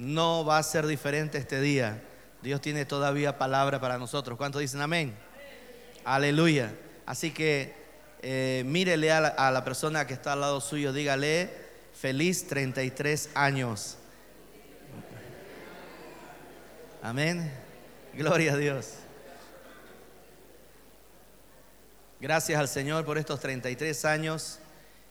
no va a ser diferente este día. Dios tiene todavía palabra para nosotros. ¿Cuántos dicen amén? Aleluya. Así que eh, mírele a la, a la persona que está al lado suyo, dígale, feliz 33 años. Amén. Gloria a Dios. Gracias al Señor por estos 33 años.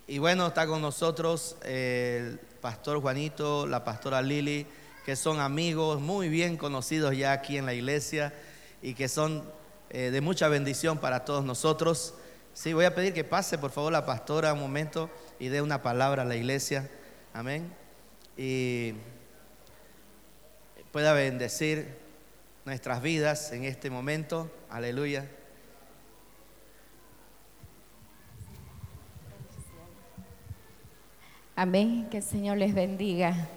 Y bueno, está con nosotros el pastor Juanito, la pastora Lili, que son amigos muy bien conocidos ya aquí en la iglesia y que son eh, de mucha bendición para todos nosotros. Sí, voy a pedir que pase por favor la pastora un momento y dé una palabra a la iglesia. Amén. Y pueda bendecir nuestras vidas en este momento. Aleluya. Amén, que el Señor les bendiga.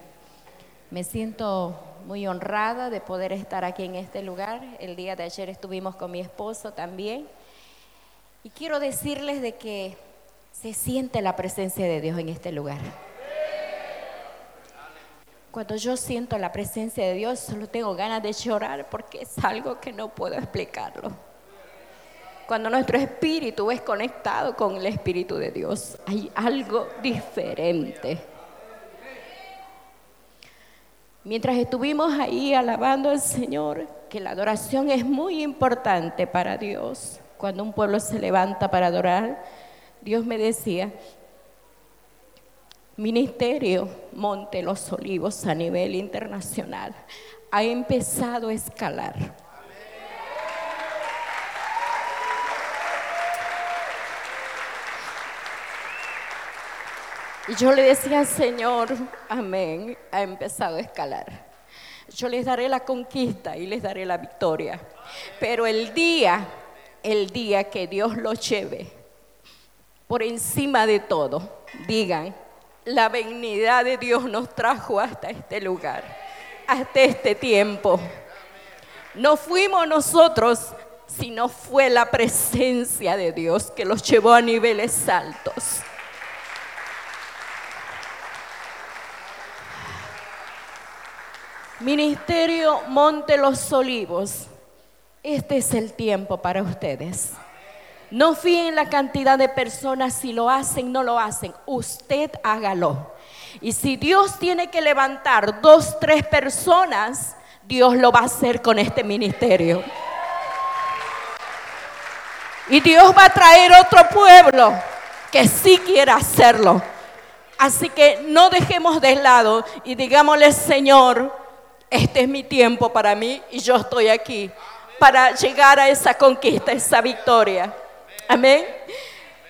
Me siento muy honrada de poder estar aquí en este lugar. El día de ayer estuvimos con mi esposo también. Y quiero decirles de que se siente la presencia de Dios en este lugar. Cuando yo siento la presencia de Dios, solo tengo ganas de llorar porque es algo que no puedo explicarlo. Cuando nuestro espíritu es conectado con el Espíritu de Dios, hay algo diferente. Mientras estuvimos ahí alabando al Señor, que la adoración es muy importante para Dios. Cuando un pueblo se levanta para adorar, Dios me decía, Ministerio Monte Los Olivos a nivel internacional ha empezado a escalar. Y yo le decía, Señor, amén, ha empezado a escalar. Yo les daré la conquista y les daré la victoria. Pero el día, el día que Dios lo lleve por encima de todo, digan, la benignidad de Dios nos trajo hasta este lugar, hasta este tiempo. No fuimos nosotros, sino fue la presencia de Dios que los llevó a niveles altos. Ministerio Monte los Olivos, este es el tiempo para ustedes. No fíen en la cantidad de personas, si lo hacen, no lo hacen. Usted hágalo. Y si Dios tiene que levantar dos, tres personas, Dios lo va a hacer con este ministerio. Y Dios va a traer otro pueblo que sí quiera hacerlo. Así que no dejemos de lado y digámosle, Señor, este es mi tiempo para mí y yo estoy aquí para llegar a esa conquista, esa victoria. Amén.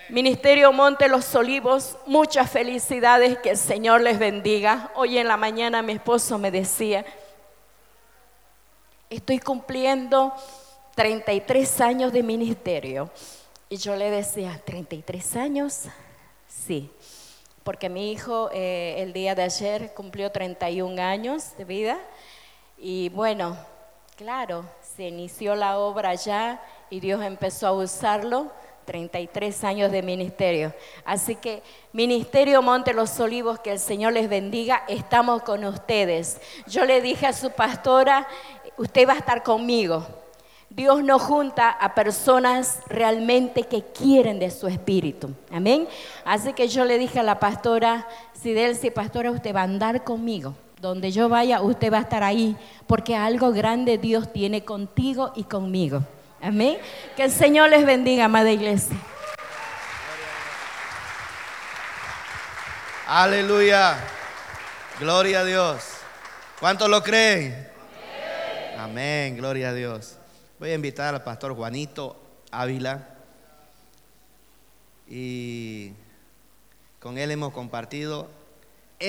Ministerio Monte Los Olivos, muchas felicidades, que el Señor les bendiga. Hoy en la mañana mi esposo me decía, estoy cumpliendo 33 años de ministerio. Y yo le decía, ¿33 años? Sí, porque mi hijo eh, el día de ayer cumplió 31 años de vida y bueno, claro, se inició la obra ya y Dios empezó a usarlo. 33 años de ministerio. Así que Ministerio Monte Los Olivos, que el Señor les bendiga, estamos con ustedes. Yo le dije a su pastora, usted va a estar conmigo. Dios nos junta a personas realmente que quieren de su espíritu. Amén. Así que yo le dije a la pastora, Sidelsi, pastora, usted va a andar conmigo. Donde yo vaya, usted va a estar ahí, porque algo grande Dios tiene contigo y conmigo. Amén. Que el Señor les bendiga, amada iglesia. Aleluya. Gloria a Dios. ¿Cuántos lo creen? Amén. Gloria a Dios. Voy a invitar al pastor Juanito Ávila. Y con él hemos compartido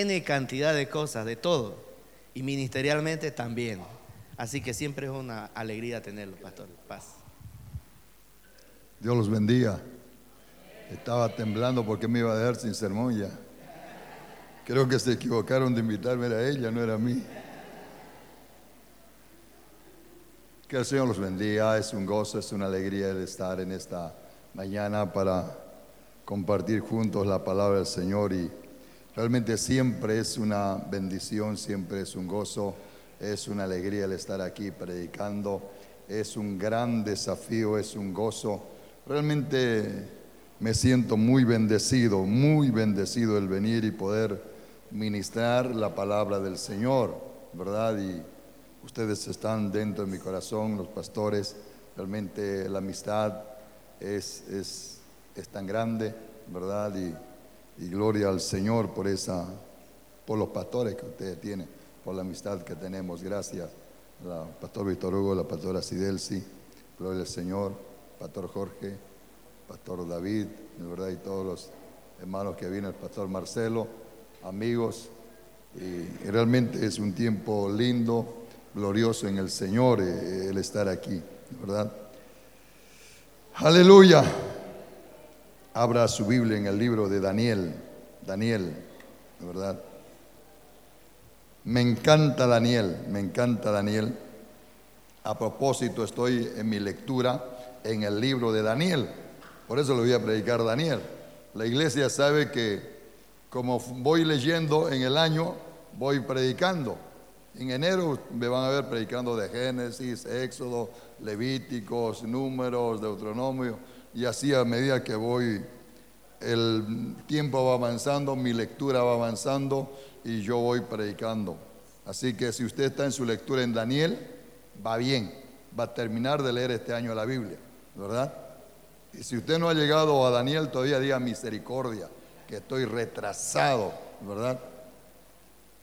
N cantidad de cosas, de todo. Y ministerialmente también. Así que siempre es una alegría tenerlo, pastor. Paz. Dios los bendiga. Estaba temblando porque me iba a dejar sin sermón ya. Creo que se equivocaron de invitarme a ella, no era a mí. Que el Señor los bendiga. Es un gozo, es una alegría el estar en esta mañana para compartir juntos la palabra del Señor y Realmente siempre es una bendición, siempre es un gozo, es una alegría el estar aquí predicando, es un gran desafío, es un gozo. Realmente me siento muy bendecido, muy bendecido el venir y poder ministrar la palabra del Señor, ¿verdad? Y ustedes están dentro de mi corazón, los pastores, realmente la amistad es, es, es tan grande, ¿verdad? Y, y gloria al Señor por esa, por los pastores que ustedes tienen, por la amistad que tenemos. Gracias, pastor Víctor Hugo, la pastora Sidelsi, gloria al Señor, pastor Jorge, pastor David, de verdad, y todos los hermanos que vienen, el pastor Marcelo, amigos. Y realmente es un tiempo lindo, glorioso en el Señor eh, el estar aquí, ¿verdad? Aleluya. Abra su Biblia en el libro de Daniel. Daniel, ¿verdad? Me encanta Daniel, me encanta Daniel. A propósito, estoy en mi lectura en el libro de Daniel. Por eso le voy a predicar Daniel. La iglesia sabe que como voy leyendo en el año, voy predicando. En enero me van a ver predicando de Génesis, Éxodo, Levíticos, Números, Deuteronomio y así a medida que voy, el tiempo va avanzando, mi lectura va avanzando y yo voy predicando. Así que si usted está en su lectura en Daniel, va bien, va a terminar de leer este año la Biblia, ¿verdad? Y si usted no ha llegado a Daniel, todavía diga misericordia, que estoy retrasado, ¿verdad?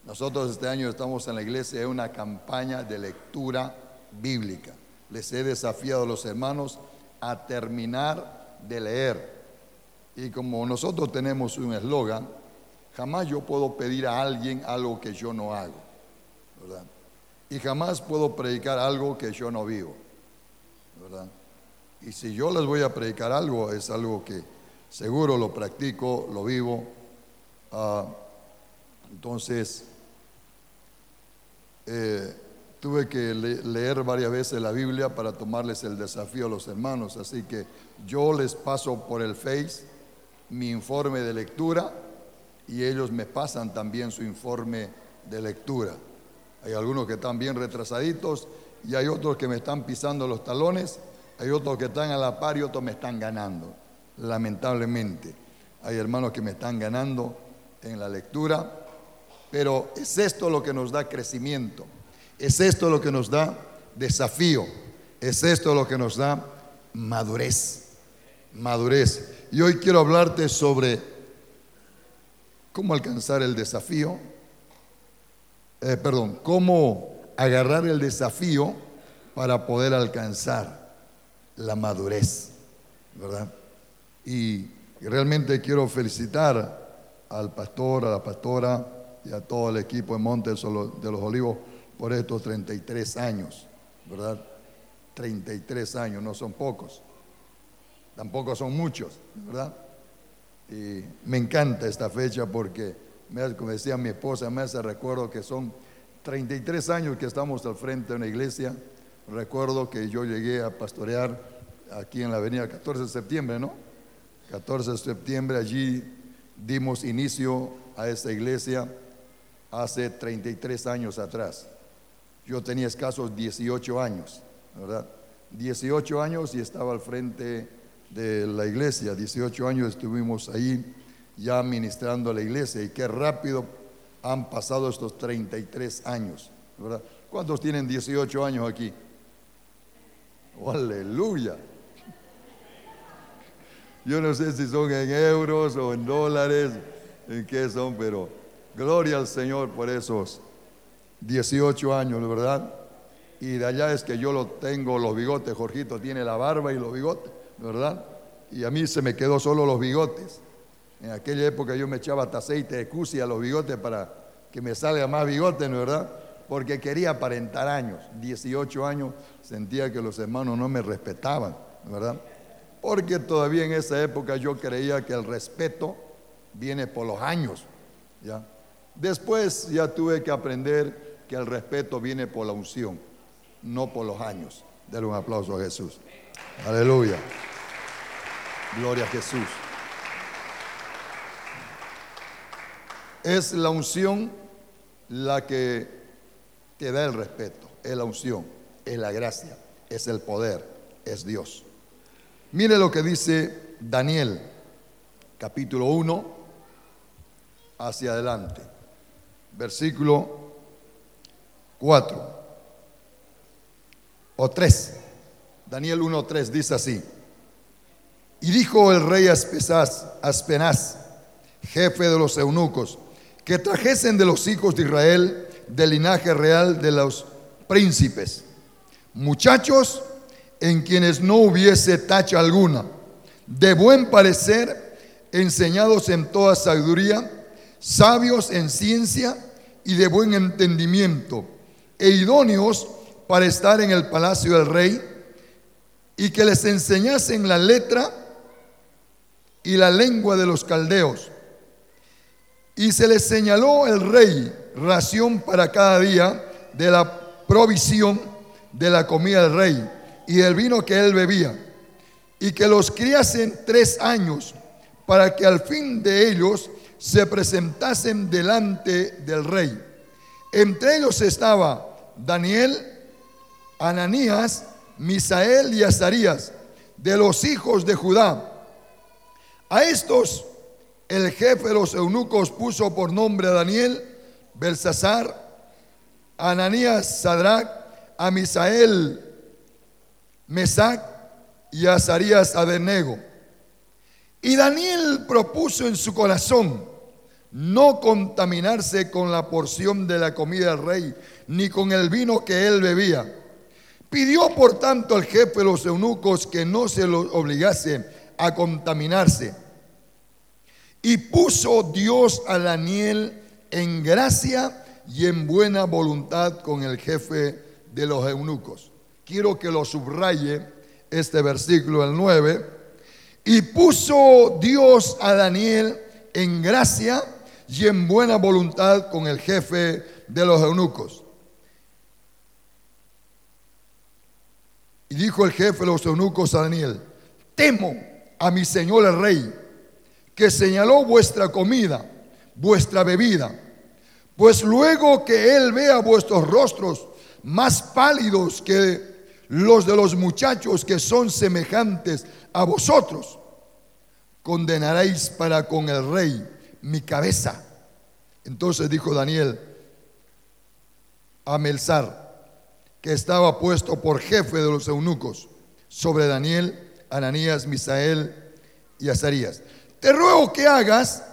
Nosotros este año estamos en la iglesia en una campaña de lectura bíblica. Les he desafiado a los hermanos a terminar de leer. Y como nosotros tenemos un eslogan, jamás yo puedo pedir a alguien algo que yo no hago. Y jamás puedo predicar algo que yo no vivo. Y si yo les voy a predicar algo, es algo que seguro lo practico, lo vivo. Ah, entonces, eh, Tuve que leer varias veces la Biblia para tomarles el desafío a los hermanos, así que yo les paso por el Face mi informe de lectura y ellos me pasan también su informe de lectura. Hay algunos que están bien retrasaditos y hay otros que me están pisando los talones, hay otros que están a la par y otros me están ganando, lamentablemente. Hay hermanos que me están ganando en la lectura, pero es esto lo que nos da crecimiento. Es esto lo que nos da desafío. Es esto lo que nos da madurez. Madurez. Y hoy quiero hablarte sobre cómo alcanzar el desafío. Eh, perdón, cómo agarrar el desafío para poder alcanzar la madurez. ¿Verdad? Y realmente quiero felicitar al pastor, a la pastora y a todo el equipo de Montes de los Olivos por estos 33 años, ¿verdad? 33 años, no son pocos, tampoco son muchos, ¿verdad? Y me encanta esta fecha porque, como decía mi esposa, me hace recuerdo que son 33 años que estamos al frente de una iglesia. Recuerdo que yo llegué a pastorear aquí en la avenida 14 de septiembre, ¿no? 14 de septiembre, allí dimos inicio a esta iglesia hace 33 años atrás. Yo tenía escasos 18 años, ¿verdad? 18 años y estaba al frente de la iglesia. 18 años estuvimos ahí ya ministrando a la iglesia y qué rápido han pasado estos 33 años, ¿verdad? ¿Cuántos tienen 18 años aquí? Oh, aleluya. Yo no sé si son en euros o en dólares, en qué son, pero gloria al Señor por esos 18 años, ¿verdad? Y de allá es que yo lo tengo los bigotes, Jorgito tiene la barba y los bigotes, ¿verdad? Y a mí se me quedó solo los bigotes. En aquella época yo me echaba hasta aceite de cusi a los bigotes para que me salga más bigotes, ¿verdad? Porque quería aparentar años. 18 años sentía que los hermanos no me respetaban, ¿verdad? Porque todavía en esa época yo creía que el respeto viene por los años, ¿ya? Después ya tuve que aprender que el respeto viene por la unción, no por los años. Denle un aplauso a Jesús. Aleluya. Gloria a Jesús. Es la unción la que te da el respeto, es la unción, es la gracia, es el poder, es Dios. Mire lo que dice Daniel, capítulo 1, hacia adelante, versículo 4 o 3. Daniel 1, 3 dice así. Y dijo el rey Aspenaz, jefe de los eunucos, que trajesen de los hijos de Israel del linaje real de los príncipes, muchachos en quienes no hubiese tacha alguna, de buen parecer, enseñados en toda sabiduría, sabios en ciencia y de buen entendimiento, e idóneos para estar en el palacio del rey, y que les enseñasen la letra y la lengua de los caldeos. Y se les señaló el rey ración para cada día de la provisión de la comida del rey y del vino que él bebía, y que los criasen tres años para que al fin de ellos se presentasen delante del rey. Entre ellos estaba Daniel, Ananías, Misael y Azarías, de los hijos de Judá. A estos el jefe de los eunucos puso por nombre a Daniel, Belsasar, Ananías, Sadrach, a Misael, Mesac y a Azarías Abednego. Y Daniel propuso en su corazón no contaminarse con la porción de la comida del rey, ni con el vino que él bebía. Pidió por tanto al jefe de los eunucos que no se lo obligase a contaminarse. Y puso Dios a Daniel en gracia y en buena voluntad con el jefe de los eunucos. Quiero que lo subraye este versículo, el 9. Y puso Dios a Daniel en gracia y en buena voluntad con el jefe de los eunucos. Y dijo el jefe de los eunucos a Daniel, temo a mi señor el rey, que señaló vuestra comida, vuestra bebida. Pues luego que él vea vuestros rostros más pálidos que los de los muchachos que son semejantes a vosotros, condenaréis para con el rey mi cabeza. Entonces dijo Daniel a Melzar, que estaba puesto por jefe de los eunucos, sobre Daniel Ananías, Misael y Azarías. Te ruego que hagas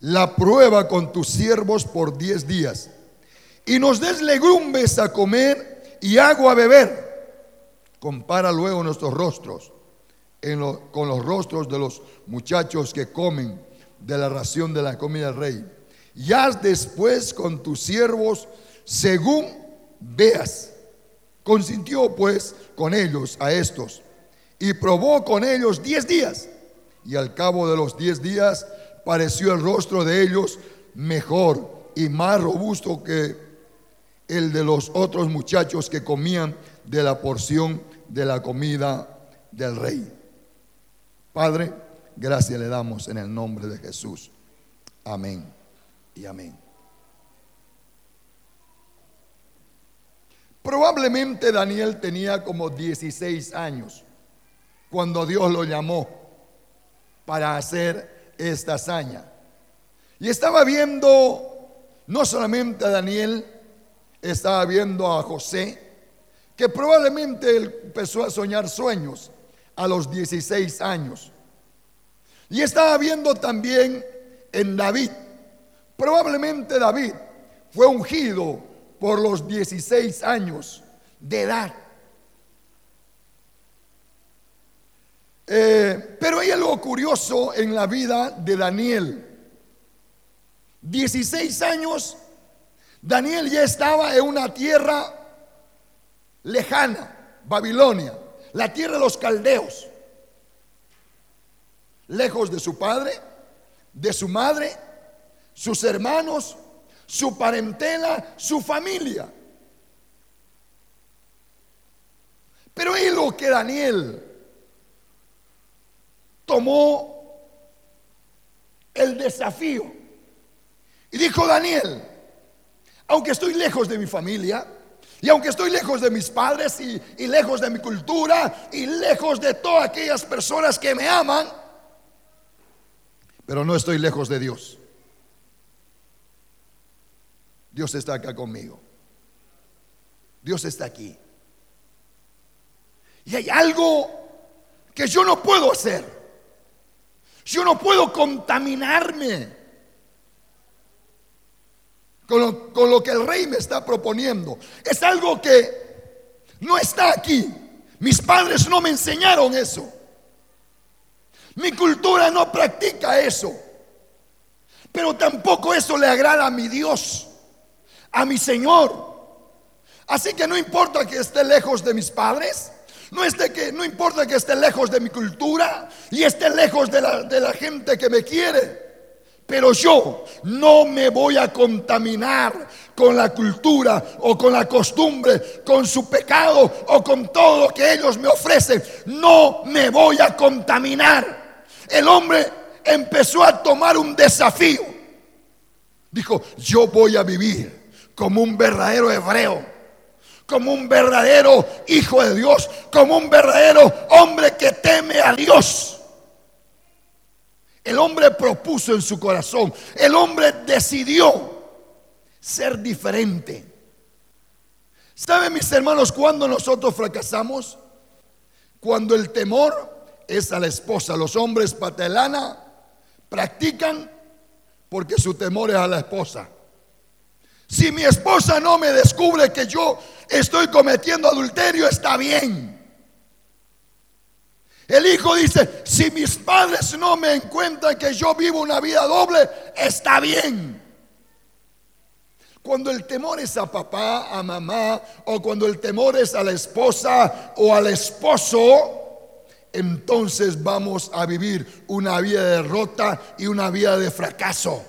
la prueba con tus siervos por diez días y nos des legumbres a comer y agua a beber. Compara luego nuestros rostros con los rostros de los muchachos que comen de la ración de la comida del rey. Y haz después con tus siervos según veas. Consintió pues con ellos a estos y probó con ellos diez días. Y al cabo de los diez días pareció el rostro de ellos mejor y más robusto que el de los otros muchachos que comían de la porción de la comida del rey. Padre, gracias le damos en el nombre de Jesús. Amén y amén. Probablemente Daniel tenía como 16 años cuando Dios lo llamó para hacer esta hazaña. Y estaba viendo no solamente a Daniel, estaba viendo a José, que probablemente empezó a soñar sueños a los 16 años. Y estaba viendo también en David. Probablemente David fue ungido por los 16 años de edad. Eh, pero hay algo curioso en la vida de Daniel. 16 años, Daniel ya estaba en una tierra lejana, Babilonia, la tierra de los caldeos, lejos de su padre, de su madre, sus hermanos, su parentela, su familia. Pero es lo que Daniel tomó el desafío Y dijo Daniel, aunque estoy lejos de mi familia, y aunque estoy lejos de mis padres y, y, lejos de mi cultura y lejos de todas aquellas personas que me aman, pero no estoy lejos de Dios. Dios está acá conmigo. Dios está aquí. Y hay algo que yo no puedo hacer. Yo no puedo contaminarme con lo, con lo, que el rey me está proponiendo. Es algo que no está aquí. Mis padres no me enseñaron eso. Mi cultura no practica eso. Pero tampoco eso le agrada a mi Dios, a mi Señor. Así que no importa que esté lejos de mis padres, no, que, no importa que esté lejos de mi cultura y esté lejos de la, de la gente que me quiere. Pero yo no me voy a contaminar con la cultura o con la costumbre, con su pecado o con todo lo que ellos me ofrecen. No me voy a contaminar. El hombre empezó a tomar un desafío. Dijo, yo voy a vivir como un verdadero hebreo como un verdadero hijo de Dios, como un verdadero hombre que teme a Dios. El hombre propuso en su corazón, el hombre decidió ser diferente. ¿Saben mis hermanos cuando nosotros fracasamos? Cuando el temor es a la esposa. Los hombres patelana practican porque su temor es a la esposa. Si mi esposa no me descubre que yo estoy cometiendo adulterio, está bien. El hijo dice, si mis padres no me encuentran que yo vivo una vida doble, está bien. Cuando el temor es a papá, a mamá, o cuando el temor es a la esposa o al esposo, entonces vamos a vivir una vida de derrota y una vida de fracaso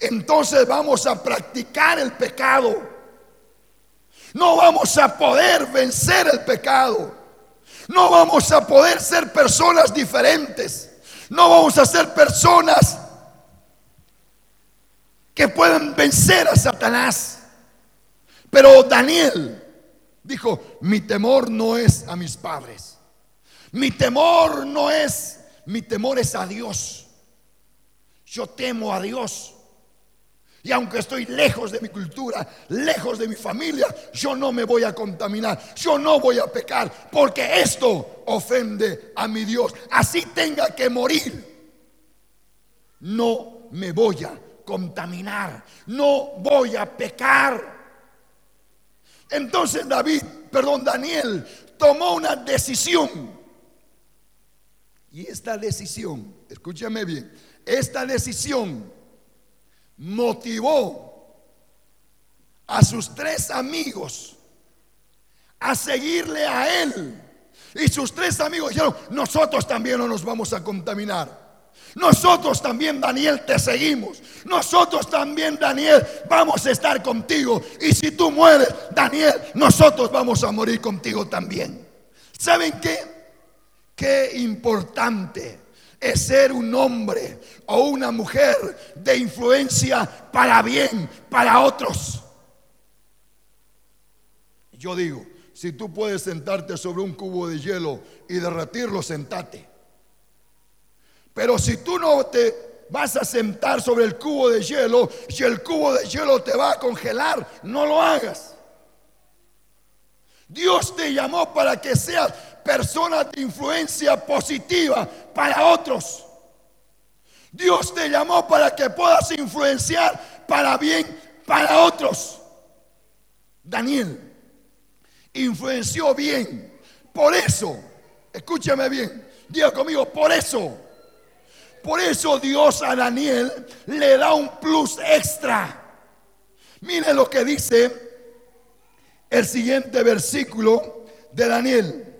entonces vamos a practicar el pecado. No vamos a poder vencer el pecado. No vamos a poder ser personas diferentes. No vamos a ser personas que puedan vencer a Satanás. Pero Daniel dijo, mi temor no es a mis padres. Mi temor no es, mi temor es a Dios. Yo temo a Dios. Y aunque estoy lejos de mi cultura, lejos de mi familia, yo no me voy a contaminar, yo no voy a pecar, porque esto ofende a mi Dios. Así tenga que morir, no me voy a contaminar, no voy a pecar. Entonces David, perdón, Daniel tomó una decisión. Y esta decisión, escúchame bien, esta decisión motivó a sus tres amigos a seguirle a él. Y sus tres amigos dijeron, nosotros también no nos vamos a contaminar. Nosotros también, Daniel, te seguimos. Nosotros también, Daniel, vamos a estar contigo. Y si tú mueres, Daniel, nosotros vamos a morir contigo también. ¿Saben qué? Qué importante es ser un hombre o una mujer de influencia para bien, para otros. Yo digo, si tú puedes sentarte sobre un cubo de hielo y derretirlo, sentate. Pero si tú no te vas a sentar sobre el cubo de hielo, si el cubo de hielo te va a congelar, no lo hagas. Dios te llamó para que seas persona de influencia positiva para otros. Dios te llamó para que puedas influenciar para bien para otros. Daniel influenció bien. Por eso, escúchame bien, diga conmigo, por eso, por eso Dios a Daniel le da un plus extra. Mire lo que dice el siguiente versículo de Daniel.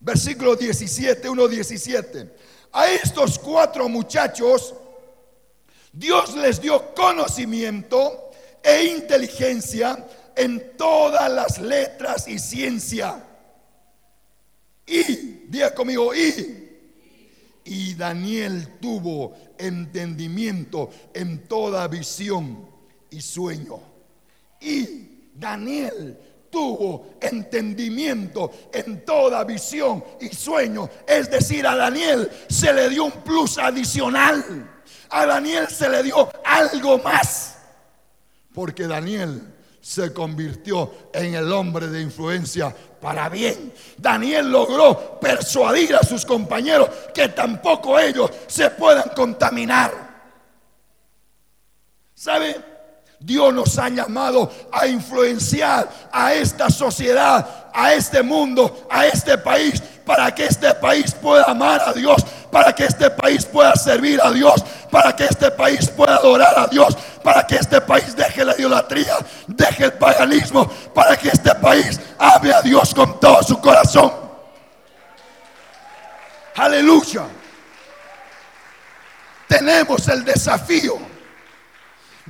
Versículo 17, 1, 17. A estos cuatro muchachos Dios les dio conocimiento e inteligencia en todas las letras y ciencia. Y, diga conmigo, y, y Daniel tuvo entendimiento en toda visión y sueño. Y Daniel tuvo entendimiento en toda visión y sueño. Es decir, a Daniel se le dio un plus adicional. A Daniel se le dio algo más. Porque Daniel se convirtió en el hombre de influencia para bien. Daniel logró persuadir a sus compañeros que tampoco ellos se puedan contaminar. ¿Sabe? Dios nos ha llamado a influenciar a esta sociedad, a este mundo, a este país, para que este país pueda amar a Dios, para que este país pueda servir a Dios, para que este país pueda adorar a Dios, para que este país deje la idolatría, deje el paganismo, para que este país ame a Dios con todo su corazón. Aleluya. Tenemos el desafío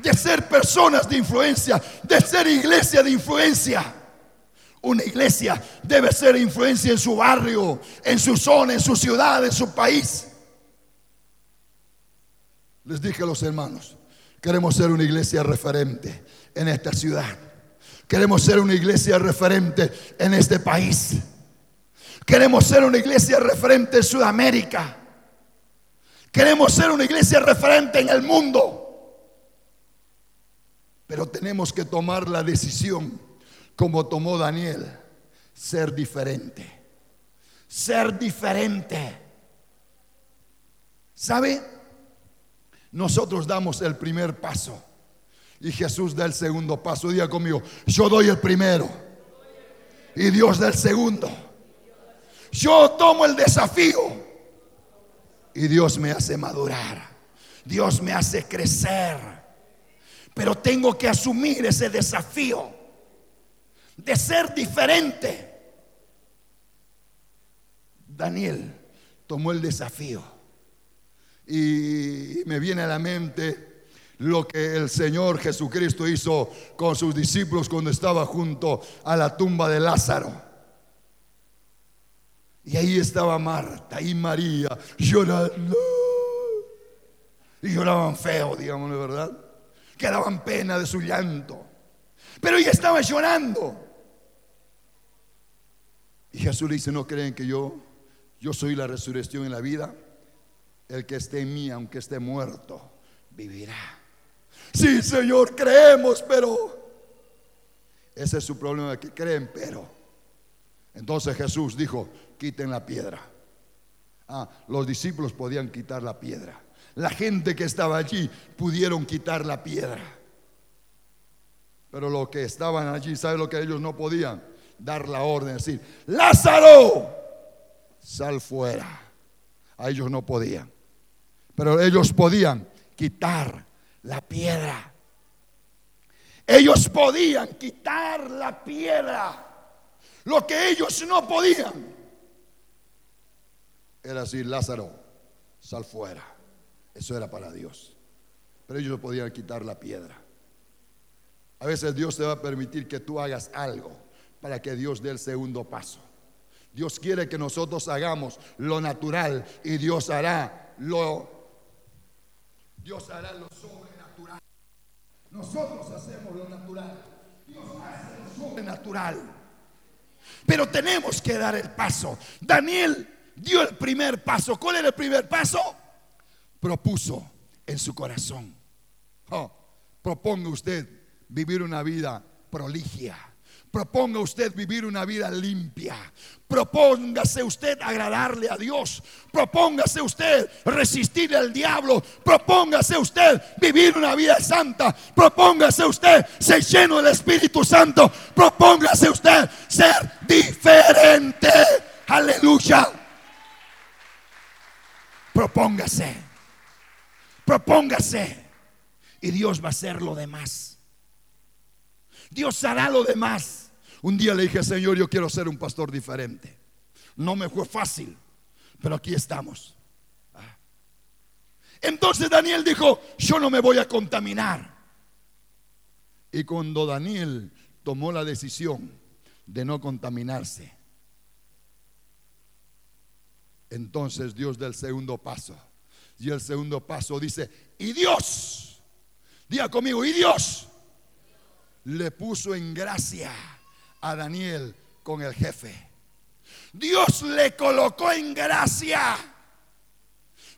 de ser personas de influencia, de ser iglesia de influencia. Una iglesia debe ser influencia en su barrio, en su zona, en su ciudad, en su país. Les dije a los hermanos, queremos ser una iglesia referente en esta ciudad. Queremos ser una iglesia referente en este país. Queremos ser una iglesia referente en Sudamérica. Queremos ser una iglesia referente en el mundo. Pero tenemos que tomar la decisión, como tomó Daniel, ser diferente. Ser diferente. ¿Sabe? Nosotros damos el primer paso y Jesús da el segundo paso. Diga conmigo, yo doy el primero y Dios da el segundo. Yo tomo el desafío y Dios me hace madurar. Dios me hace crecer. Pero tengo que asumir ese desafío de ser diferente. Daniel tomó el desafío y me viene a la mente lo que el Señor Jesucristo hizo con sus discípulos cuando estaba junto a la tumba de Lázaro. Y ahí estaba Marta y María llorando. Y lloraban feo, digamos, ¿verdad? Que daban pena de su llanto. Pero ella estaba llorando. Y Jesús le dice, no creen que yo, yo soy la resurrección en la vida. El que esté en mí, aunque esté muerto, vivirá. Sí, Señor, creemos, pero ese es su problema, que creen, pero. Entonces Jesús dijo, quiten la piedra. Ah, los discípulos podían quitar la piedra la gente que estaba allí pudieron quitar la piedra. Pero los que estaban allí, ¿sabe lo que ellos no podían? Dar la orden, decir, Lázaro, sal fuera. A ellos no podían. Pero ellos podían quitar la piedra. Ellos podían quitar la piedra. Lo que ellos no podían era decir, Lázaro, sal fuera. Eso era para Dios. Pero ellos podían quitar la piedra. A veces Dios te va a permitir que tú hagas algo para que Dios dé el segundo paso. Dios quiere que nosotros hagamos lo natural y Dios hará lo Dios hará lo sobrenatural. Nosotros hacemos lo natural. Dios hace lo sobrenatural. Pero tenemos que dar el paso. Daniel dio el primer paso. ¿Cuál era el primer paso? Propuso en su corazón. Oh, proponga usted vivir una vida proligia. Proponga usted vivir una vida limpia. Propóngase usted agradarle a Dios. Propóngase usted resistir al diablo. Propóngase usted vivir una vida santa. Propóngase usted ser lleno del Espíritu Santo. Propóngase usted ser diferente. Aleluya. Propóngase. Propóngase y Dios va a hacer lo demás. Dios hará lo demás. Un día le dije, Señor, yo quiero ser un pastor diferente. No me fue fácil, pero aquí estamos. Ah. Entonces Daniel dijo, yo no me voy a contaminar. Y cuando Daniel tomó la decisión de no contaminarse, Entonces Dios da el segundo paso. Y el segundo paso dice, y Dios, diga conmigo, y Dios le puso en gracia a Daniel con el jefe. Dios le colocó en gracia.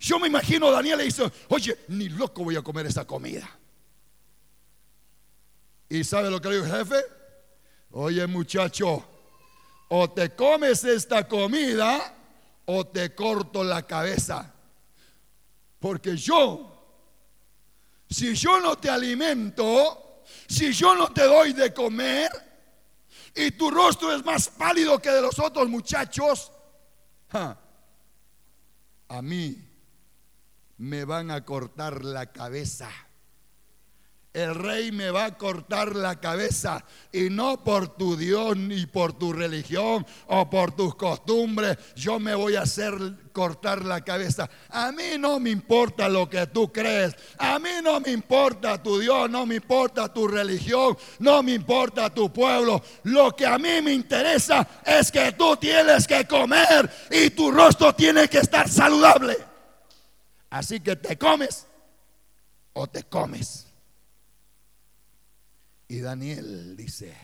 Yo me imagino Daniel le dice, oye, ni loco voy a comer esa comida. ¿Y sabe lo que le dijo el jefe? Oye muchacho, o te comes esta comida o te corto la cabeza. Porque yo, si yo no te alimento, si yo no te doy de comer y tu rostro es más pálido que de los otros muchachos, a mí me van a cortar la cabeza el rey me va a cortar la cabeza y no por tu Dios ni por tu religión o por tus costumbres, yo me voy a hacer cortar la cabeza. A mí no me importa lo que tú crees, a mí no me importa tu Dios, no me importa tu religión, no me importa tu pueblo. Lo que a mí me interesa es que tú tienes que comer y tu rostro tiene que estar saludable. Así que te comes o te comes. Y Daniel dice,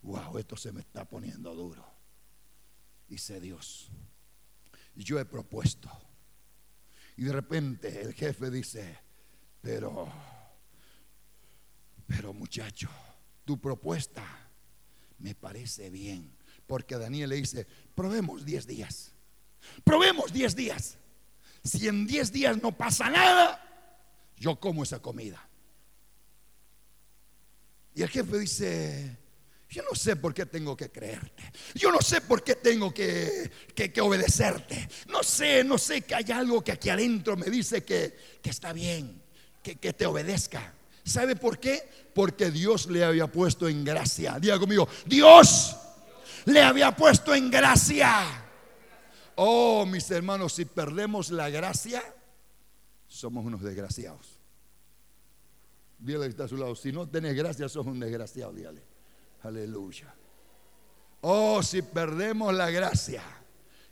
wow, esto se me está poniendo duro. Dice Dios, yo he propuesto. Y de repente el jefe dice, pero, pero muchacho, tu propuesta me parece bien. Porque Daniel le dice, probemos 10 días. Probemos 10 días. Si en 10 días no pasa nada, yo como esa comida. Y el jefe dice, yo no sé por qué tengo que creerte. Yo no sé por qué tengo que, obedecerte. No sé, no sé que hay algo que aquí adentro me dice que, está bien, que, que te obedezca. ¿Sabe por qué? Porque Dios le había puesto en gracia. Diga conmigo, Dios le había puesto en gracia. Oh, mis hermanos, si perdemos la gracia, somos unos desgraciados. Dígale que está a su lado. Si no tenés gracia, sos un desgraciado. Dígale. Aleluya. Oh, si perdemos la gracia,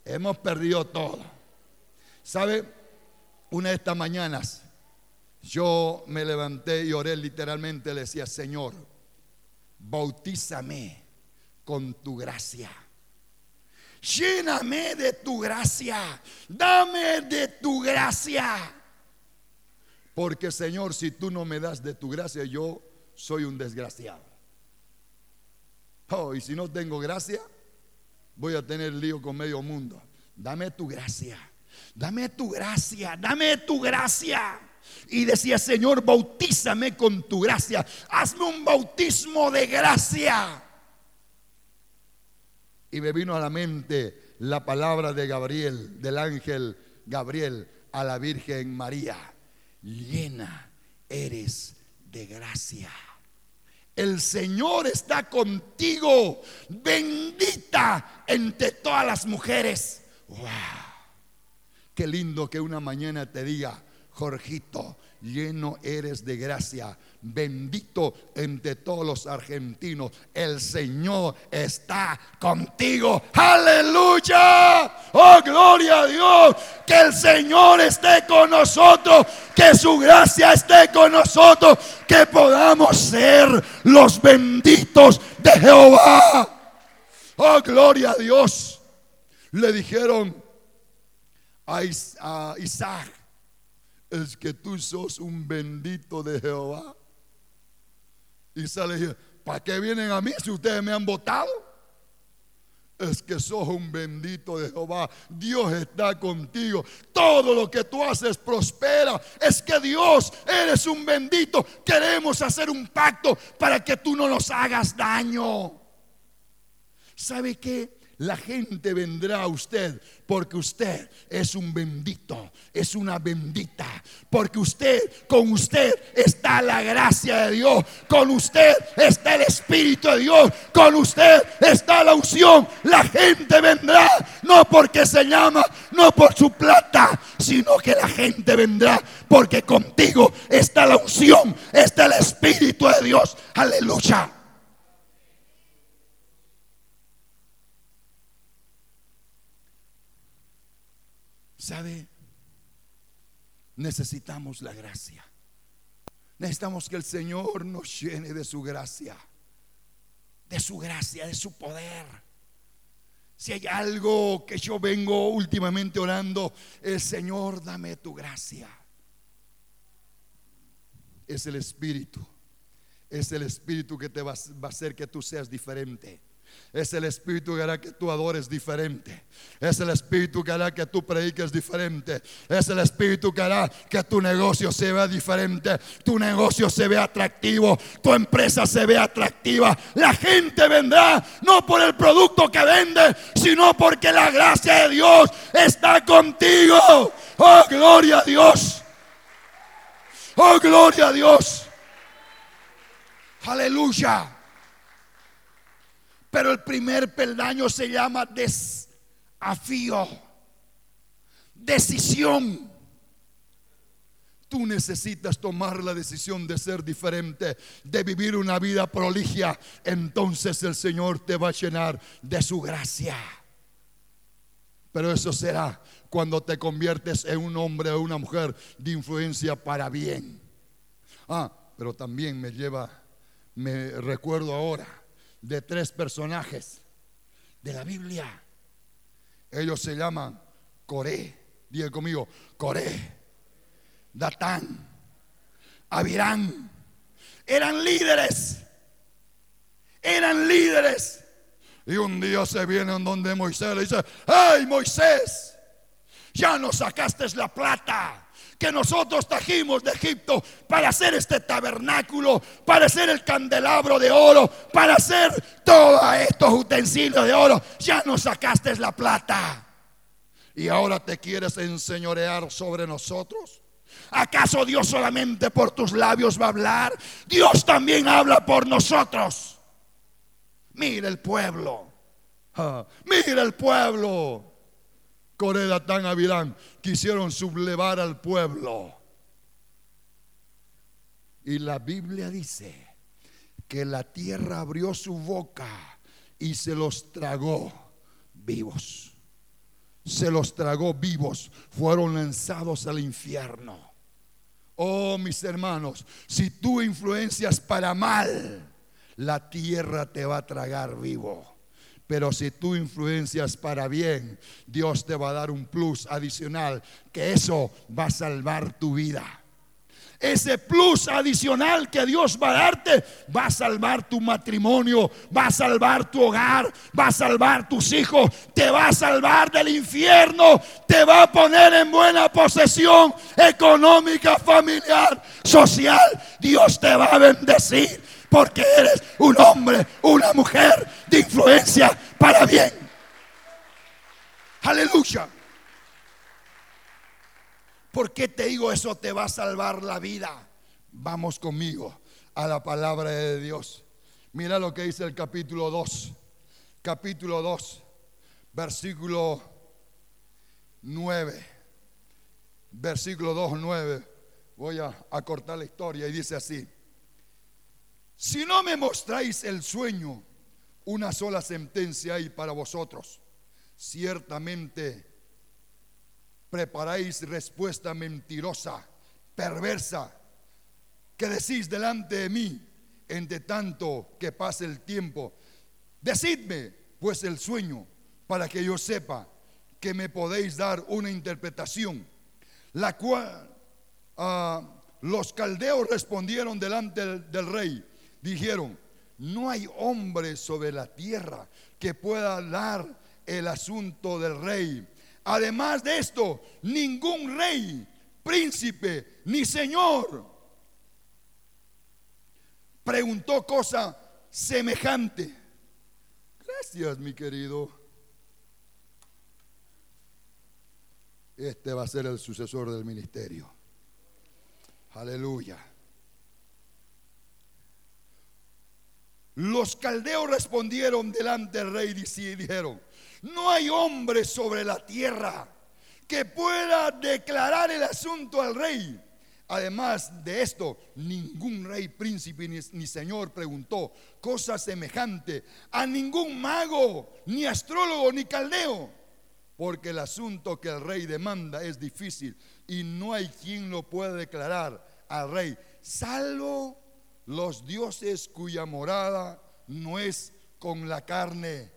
hemos perdido todo. ¿Sabe? Una de estas mañanas, yo me levanté y oré literalmente. Le decía, Señor, bautízame con tu gracia. Lléname de tu gracia. Dame de tu gracia. Porque Señor, si tú no me das de tu gracia, yo soy un desgraciado. Oh, y si no tengo gracia, voy a tener lío con medio mundo. Dame tu gracia, dame tu gracia, dame tu gracia. Y decía, Señor, bautízame con tu gracia. Hazme un bautismo de gracia. Y me vino a la mente la palabra de Gabriel, del ángel Gabriel a la Virgen María llena eres de gracia. El Señor está contigo, bendita entre todas las mujeres. Wow. Qué lindo que una mañana te diga, Jorgito, lleno eres de gracia, bendito entre todos los argentinos. El Señor está contigo. Aleluya. Oh, gloria a Dios. Que el Señor esté con nosotros. Que su gracia esté con nosotros. Que podamos ser los benditos de Jehová. Oh, gloria a Dios. Le dijeron a Isaac es que tú sos un bendito de Jehová. Y sale, ¿para qué vienen a mí si ustedes me han votado? Es que sos un bendito de Jehová. Dios está contigo. Todo lo que tú haces prospera. Es que Dios, eres un bendito. Queremos hacer un pacto para que tú no nos hagas daño. ¿Sabe qué? La gente vendrá a usted porque usted es un bendito, es una bendita, porque usted, con usted está la gracia de Dios, con usted está el Espíritu de Dios, con usted está la unción. La gente vendrá no porque se llama, no por su plata, sino que la gente vendrá porque contigo está la unción, está el Espíritu de Dios. Aleluya. ¿Sabe? Necesitamos la gracia. Necesitamos que el Señor nos llene de su gracia, de su gracia, de su poder. Si hay algo que yo vengo últimamente orando, el Señor, dame tu gracia. Es el Espíritu. Es el Espíritu que te va, va a hacer que tú seas diferente. Es el Espíritu que hará que tú adores diferente. Es el Espíritu que hará que tú prediques diferente. Es el Espíritu que hará que tu negocio se vea diferente. Tu negocio se vea atractivo. Tu empresa se vea atractiva. La gente vendrá no por el producto que vende, sino porque la gracia de Dios está contigo. Oh, gloria a Dios. Oh, gloria a Dios. Aleluya. Pero el primer peldaño se llama desafío, decisión. Tú necesitas tomar la decisión de ser diferente, de vivir una vida proligia. Entonces el Señor te va a llenar de su gracia. Pero eso será cuando te conviertes en un hombre o una mujer de influencia para bien. Ah, pero también me lleva, me recuerdo ahora de tres personajes de la Biblia. Ellos se llaman Coré, diga conmigo, Coré, Datán, Abirán. Eran líderes, eran líderes. Y un día se vienen donde Moisés le dice, ¡ay Moisés! Ya nos sacaste la plata que nosotros trajimos de Egipto para hacer este tabernáculo, para hacer el candelabro de oro, para hacer todos estos utensilios de oro. Ya nos sacaste la plata. Y ahora te quieres enseñorear sobre nosotros. ¿Acaso Dios solamente por tus labios va a hablar? Dios también habla por nosotros. Mira el pueblo. Ah, mira el pueblo. Coreda tan Avilán quisieron sublevar al pueblo. Y la Biblia dice que la tierra abrió su boca y se los tragó vivos. Se los tragó vivos. Fueron lanzados al infierno. Oh, mis hermanos, si tú influencias para mal, la tierra te va a tragar vivo. Pero si tú influencias para bien, Dios te va a dar un plus adicional, que eso va a salvar tu vida. Ese plus adicional que Dios va a darte va a salvar tu matrimonio, va a salvar tu hogar, va a salvar tus hijos, te va a salvar del infierno, te va a poner en buena posesión económica, familiar, social. Dios te va a bendecir porque eres un hombre, una mujer de influencia para bien. Aleluya. ¿Por qué te digo eso te va a salvar la vida? Vamos conmigo a la palabra de Dios. Mira lo que dice el capítulo 2. Capítulo 2, versículo 9. Versículo 2, 9. Voy a, a cortar la historia y dice así. Si no me mostráis el sueño, una sola sentencia hay para vosotros. Ciertamente preparáis respuesta mentirosa, perversa, que decís delante de mí, entre tanto que pase el tiempo. Decidme pues el sueño, para que yo sepa que me podéis dar una interpretación, la cual ah, los caldeos respondieron delante del rey dijeron, no hay hombre sobre la tierra que pueda dar el asunto del rey. Además de esto, ningún rey, príncipe, ni señor preguntó cosa semejante. Gracias, mi querido. Este va a ser el sucesor del ministerio. Aleluya. Los caldeos respondieron delante del rey y dijeron, no hay hombre sobre la tierra que pueda declarar el asunto al rey. Además de esto, ningún rey, príncipe ni, ni, señor preguntó cosa semejante a ningún mago, ni astrólogo, ni caldeo. porque el asunto que el rey demanda es difícil y no hay quien lo pueda declarar al rey, salvo los dioses cuya morada no es con la carne.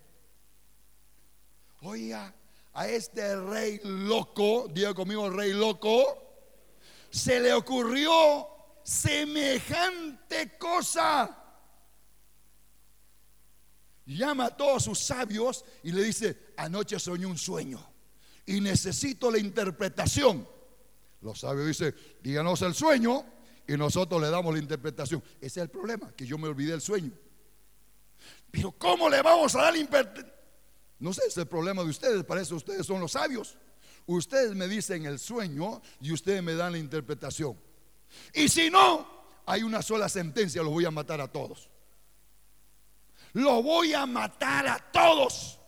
Oiga, a este rey loco, diga conmigo rey loco, se le ocurrió semejante cosa. Llama a todos sus sabios y le dice, anoche soñé un sueño y necesito la interpretación. Los sabios dicen, díganos el sueño y nosotros le damos la interpretación. Ese es el problema, que yo me olvidé el sueño. Pero ¿cómo le vamos a dar la interpretación? No sé, es el problema de ustedes, para eso ustedes son los sabios. Ustedes me dicen el sueño y ustedes me dan la interpretación. Y si no, hay una sola sentencia, los voy a matar a todos. Los voy a matar a todos.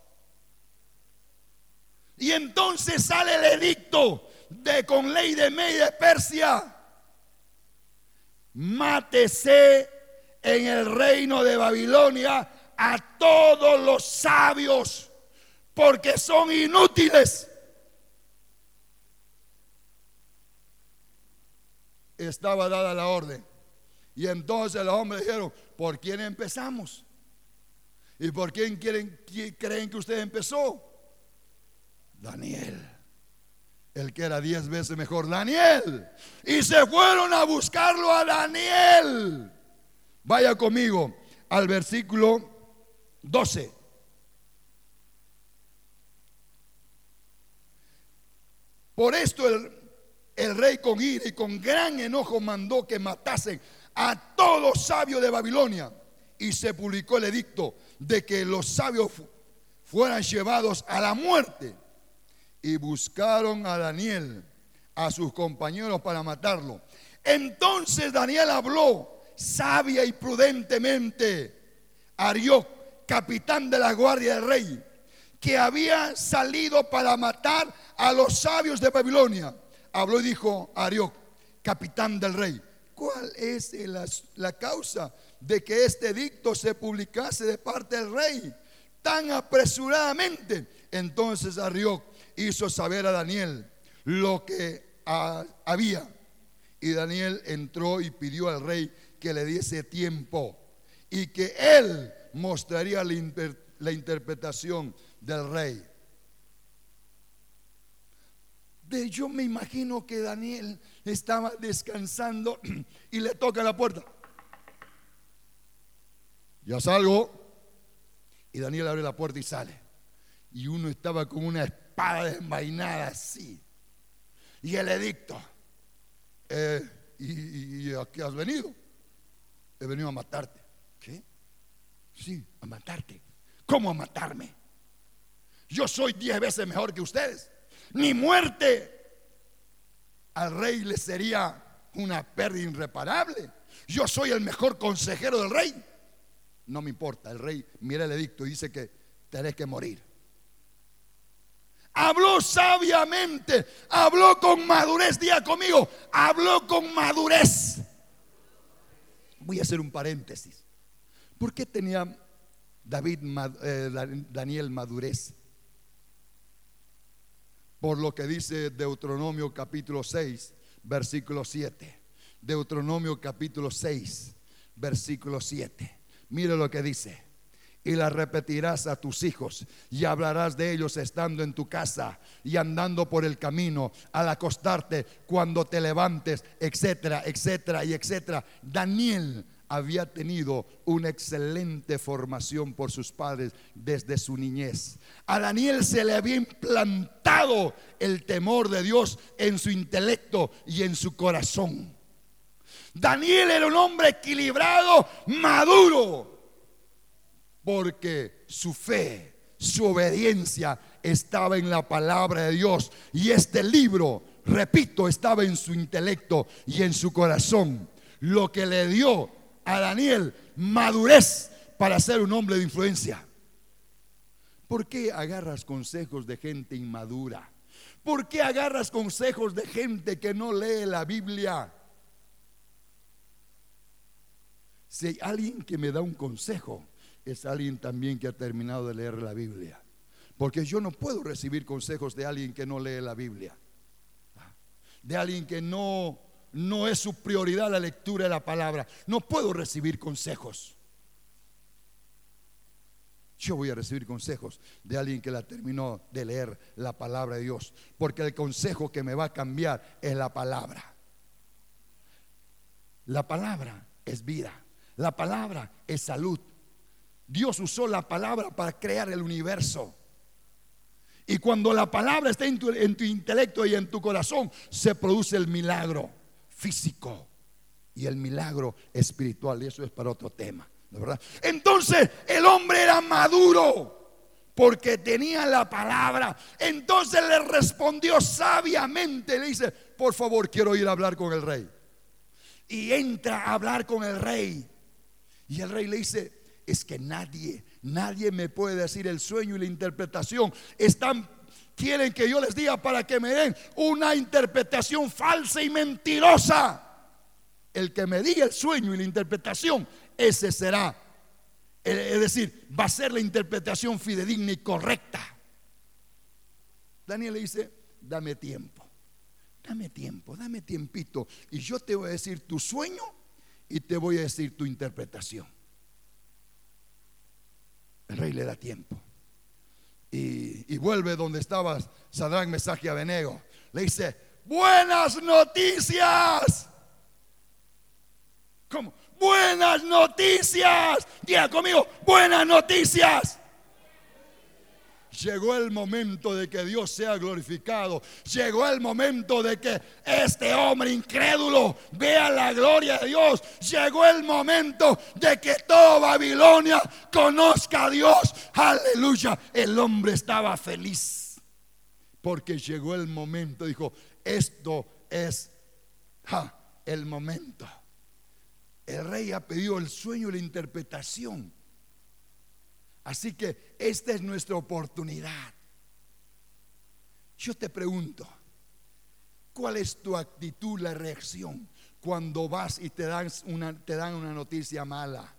Y entonces sale el edicto de con ley de Media Persia. Mátese en el reino de Babilonia a todos los sabios, porque son inútiles. estaba dada la orden. Y entonces los hombres dijeron, ¿por quién empezamos? ¿Y por quién quieren, creen que usted empezó? Daniel, el que era diez veces mejor, Daniel. Y se fueron a buscarlo a Daniel. Vaya conmigo al versículo 12. Por esto el, el rey con ira y con gran enojo mandó que matasen a todos los sabios de Babilonia. Y se publicó el edicto de que los sabios fueran llevados a la muerte. Y buscaron a Daniel, a sus compañeros para matarlo. Entonces Daniel habló sabia y prudentemente. Arioc, capitán de la guardia del rey, que había salido para matar a los sabios de Babilonia habló y dijo a Arioc, capitán del rey, ¿cuál es la, causa de que este edicto se publicase de parte del rey tan apresuradamente? Entonces Arioc hizo saber a Daniel lo que había. Y Daniel entró y pidió al rey que le diese tiempo y que él mostraría la interpretación del rey yo me imagino que Daniel estaba descansando y le toca la puerta. Ya salgo. Y Daniel abre la puerta y sale. Y uno estaba con una espada desenvainada así. Y el edicto. Eh, ¿y, ¿Y a qué has venido? He venido a matarte. ¿Qué? Sí, a matarte. ¿Cómo a matarme? Yo soy diez veces mejor que ustedes ni muerte. Al rey le sería una pérdida irreparable. Yo soy el mejor consejero del rey. No me importa, el rey mira el edicto y dice que tenés que morir. Habló sabiamente, habló con madurez, día conmigo, habló con madurez. Voy a hacer un paréntesis. ¿Por qué tenía David, eh, Daniel madurez? por lo que dice Deuteronomio capítulo 6, versículo 7. Deuteronomio capítulo 6, versículo 7. Mire lo que dice. Y la repetirás a tus hijos y hablarás de ellos estando en tu casa y andando por el camino, al acostarte, cuando te levantes, etcétera, etcétera y etcétera. Daniel había tenido una excelente formación por sus padres desde su niñez. A Daniel se le había implantado el temor de Dios en su intelecto y en su corazón. Daniel era un hombre equilibrado, maduro, porque su fe, su obediencia estaba en la palabra de Dios. Y este libro, repito, estaba en su intelecto y en su corazón. Lo que le dio a Daniel madurez para ser un hombre de influencia. ¿Por qué agarras consejos de gente inmadura? ¿Por qué agarras consejos de gente que no lee la Biblia? Si hay alguien que me da un consejo, es alguien también que ha terminado de leer la Biblia. Porque yo no puedo recibir consejos de alguien que no lee la Biblia. De alguien que no, no es su prioridad la lectura de la palabra. No puedo recibir consejos. Yo voy a recibir consejos de alguien que la terminó de leer la palabra de Dios. Porque el consejo que me va a cambiar es la palabra. La palabra es vida. La palabra es salud. Dios usó la palabra para crear el universo. Y cuando la palabra está en tu, intelecto y en tu corazón, se produce el milagro físico y el milagro espiritual. Y eso es para otro tema, ¿verdad? Entonces el hombre era maduro porque tenía la palabra. Entonces le respondió sabiamente, le dice, por favor, quiero ir a hablar con el rey. Y entra a hablar con el rey. Y el rey le dice, es que nadie, nadie me puede decir el sueño y la interpretación. Están quieren que yo les diga para que me den una interpretación falsa y mentirosa. El que me diga el sueño y la interpretación, ese será. Es decir, va a ser la interpretación fidedigna y correcta. Daniel le dice, dame tiempo, dame tiempo, dame tiempito. Y yo te voy a decir tu sueño y te voy a decir tu interpretación. El rey le da tiempo. Y, vuelve donde estaba Sadrán, Mesaje y Abenego. Le dice, buenas noticias. ¿Cómo? Buenas noticias. Diga conmigo, buenas noticias. Llegó el momento de que Dios sea glorificado. Llegó el momento de que este hombre incrédulo vea la gloria de Dios. Llegó el momento de que toda Babilonia conozca a Dios. Aleluya. El hombre estaba feliz. Porque llegó el momento. Dijo, esto es el momento. El rey ha pedido el sueño y la interpretación. Así que esta es nuestra oportunidad. Yo te pregunto, ¿cuál es tu actitud, la reacción cuando vas y te dan una, te dan una noticia mala?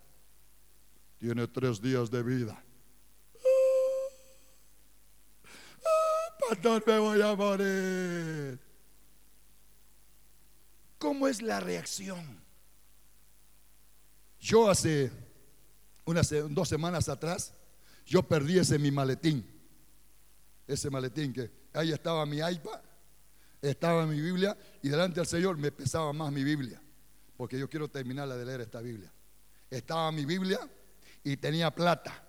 Tiene tres días de vida. Ah, pastor, me voy a morir. ¿Cómo es la reacción? Yo hace unas dos semanas atrás yo perdí ese mi maletín. Ese maletín que ahí estaba mi iPad, estaba mi Biblia y delante del Señor me pesaba más mi Biblia, porque yo quiero terminar de leer esta Biblia. Estaba mi Biblia y tenía plata.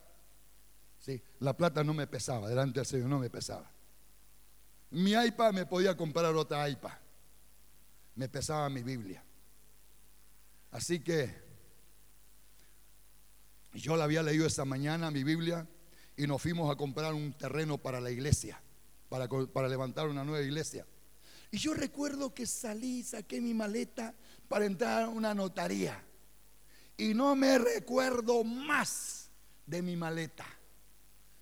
Sí, la plata no me pesaba, delante del Señor no me pesaba. Mi iPad me podía comprar otra iPad. Me pesaba mi Biblia. Así que yo la había leído esta mañana, mi Biblia, y nos fuimos a comprar un terreno para la iglesia, para, para levantar una nueva iglesia. Y yo recuerdo que salí, saqué mi maleta para entrar a una notaría. Y no me recuerdo más de mi maleta.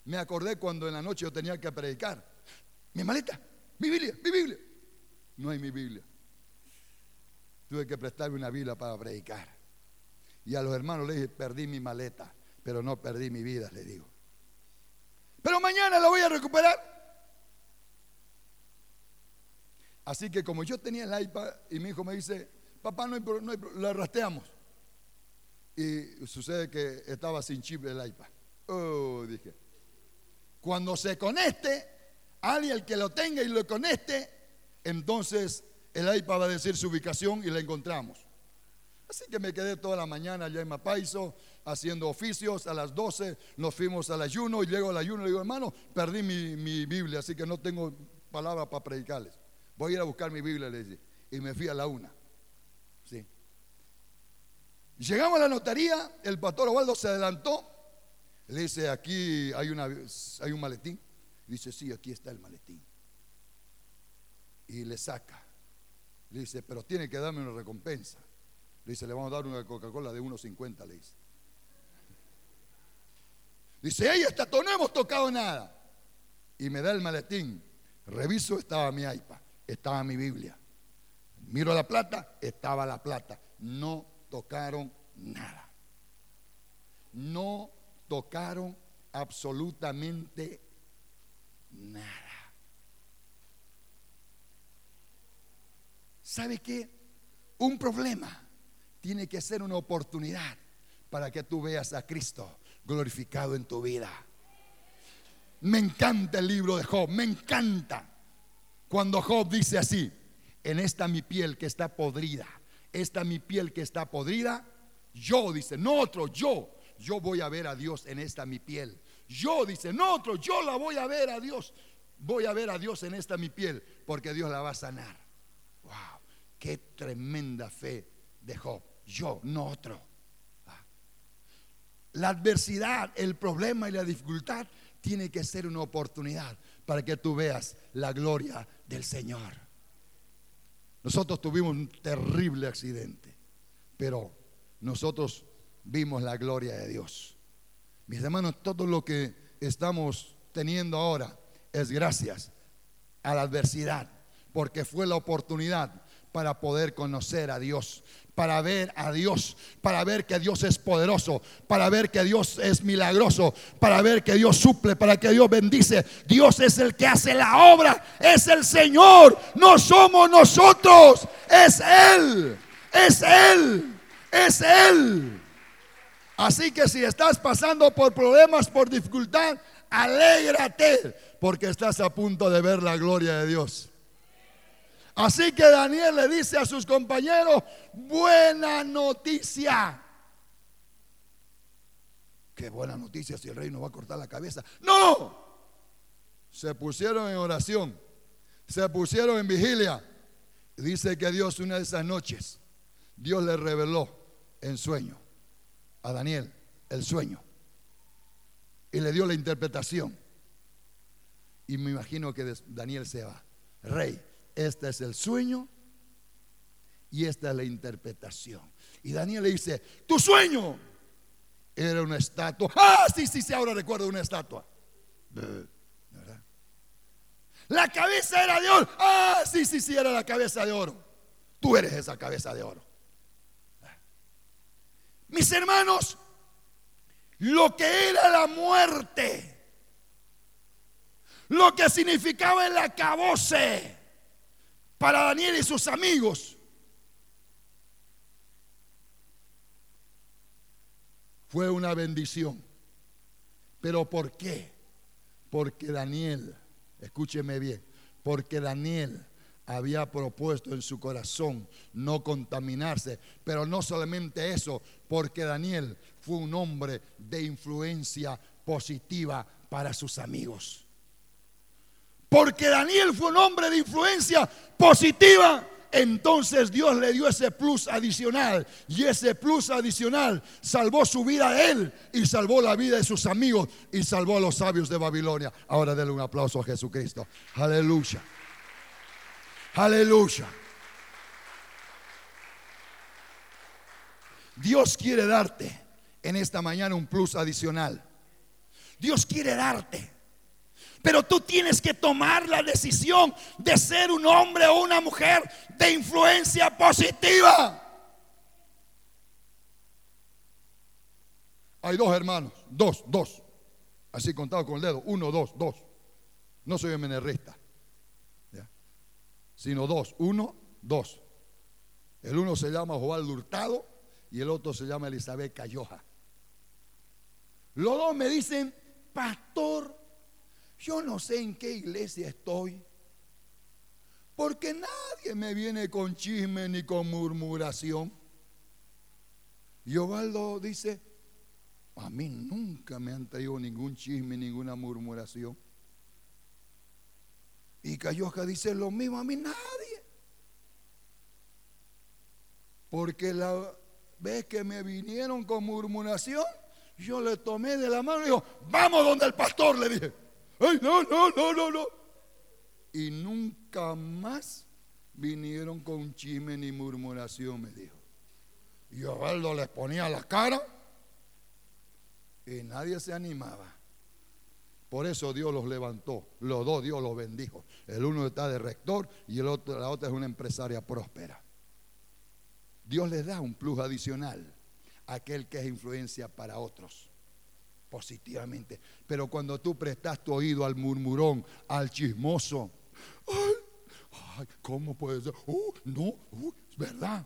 Me acordé cuando en la noche yo tenía que predicar. Mi maleta, mi Biblia, mi Biblia. No hay mi Biblia. Tuve que prestarme una Biblia para predicar. Y a los hermanos les dije, perdí mi maleta, pero no perdí mi vida, le digo. Pero mañana la voy a recuperar. Así que como yo tenía el iPad y mi hijo me dice, papá, no hay, no hay la. Y sucede que estaba sin chip el iPad. Oh, dije. Cuando se conecte, alguien que lo tenga y lo conecte, entonces el iPad va a decir su ubicación y la encontramos. Así que me quedé toda la mañana allá en Mapaiso haciendo oficios. A las 12 nos fuimos al ayuno y llego al ayuno y digo, hermano, perdí mi, Biblia, así que no tengo palabra para predicarles. Voy a ir a buscar mi Biblia, le dije. Y me fui a la una. Sí. Llegamos a la notaría, el pastor Ovaldo se adelantó. Le dice, aquí hay, una, hay un maletín. Dice, sí, aquí está el maletín. Y le saca. Le dice, pero tiene que darme una recompensa. Le dice, le vamos a dar una Coca-Cola de 1.50, le dice. Dice, ella está, no hemos tocado nada. Y me da el maletín. Reviso, estaba mi iPad, estaba mi Biblia. Miro la plata, estaba la plata. No tocaron nada. No tocaron absolutamente nada. ¿Sabe qué? Un problema tiene que ser una oportunidad para que tú veas a Cristo glorificado en tu vida. Me encanta el libro de Job, me encanta. Cuando Job dice así, en esta mi piel que está podrida, esta mi piel que está podrida, yo, dice, no otro, yo, yo voy a ver a Dios en esta mi piel. Yo, dice, no otro, yo la voy a ver a Dios. Voy a ver a Dios en esta mi piel, porque Dios la va a sanar. Wow, qué tremenda fe de Job. Yo, no otro. Ah. La adversidad, el problema y la dificultad tiene que ser una oportunidad para que tú veas la gloria del Señor. Nosotros tuvimos un terrible accidente, pero nosotros vimos la gloria de Dios. Mis hermanos, todo lo que estamos teniendo ahora es gracias a la adversidad, porque fue la oportunidad para poder conocer a Dios, para ver a Dios, para ver que Dios es poderoso, para ver que Dios es milagroso, para ver que Dios suple, para que Dios bendice. Dios es el que hace la obra, es el Señor, no somos nosotros, es Él, es Él, es Él. Así que si estás pasando por problemas, por dificultad, alégrate porque estás a punto de ver la gloria de Dios. Así que Daniel le dice a sus compañeros, buena noticia. Qué buena noticia si el rey nos va a cortar la cabeza. No. Se pusieron en oración, se pusieron en vigilia. Dice que Dios una de esas noches, Dios le reveló en sueño a Daniel el sueño y le dio la interpretación. Y me imagino que Daniel se va, rey, este es el sueño y esta es la interpretación. Y Daniel le dice, tu sueño era una estatua. Ah, sí, sí, sí, ahora recuerdo una estatua. La cabeza era de oro. Ah, sí, sí, sí, era la cabeza de oro. Tú eres esa cabeza de oro. Mis hermanos, lo que era la muerte, lo que significaba el acabose para Daniel y sus amigos, fue una bendición. ¿Pero por qué? Porque Daniel, escúcheme bien, porque Daniel había propuesto en su corazón no contaminarse. Pero no solamente eso, porque Daniel fue un hombre de influencia positiva para sus amigos. Porque Daniel fue un hombre de influencia positiva. Entonces Dios le dio ese plus adicional y ese plus adicional salvó su vida a él y salvó la vida de sus amigos y salvó a los sabios de Babilonia. Ahora denle un aplauso a Jesucristo. Aleluya. Aleluya. Dios quiere darte en esta mañana un plus adicional. Dios quiere darte. Pero tú tienes que tomar la decisión de ser un hombre o una mujer de influencia positiva. Hay dos hermanos, dos, dos. Así contado con el dedo. Uno, dos, dos. No soy menerrista sino dos. Uno, dos. El uno se llama Joval Hurtado y el otro se llama Elizabeth Cayoja. Los dos me dicen, pastor, yo no sé en qué iglesia estoy, porque nadie me viene con chisme ni con murmuración. Y Ovaldo dice, a mí nunca me han traído ningún chisme, ninguna murmuración. Y Cayoja dice lo mismo, a mí nadie. Porque la vez que me vinieron con murmuración, yo le tomé de la mano y dijo, vamos donde el pastor, le dije. Ay, no, no, no, no, no. Y nunca más vinieron con chisme ni murmuración, me dijo. Y Osvaldo les ponía la cara y nadie se animaba. Por eso Dios los levantó. Los dos Dios los bendijo. El uno está de rector y el otro, la otra es una empresaria próspera. Dios les da un plus adicional a aquel que es influencia para otros. Positivamente. Pero cuando tú prestas tu oído al murmurón, al chismoso, ay, ¿cómo puede ser? Uh, no, uh, es verdad.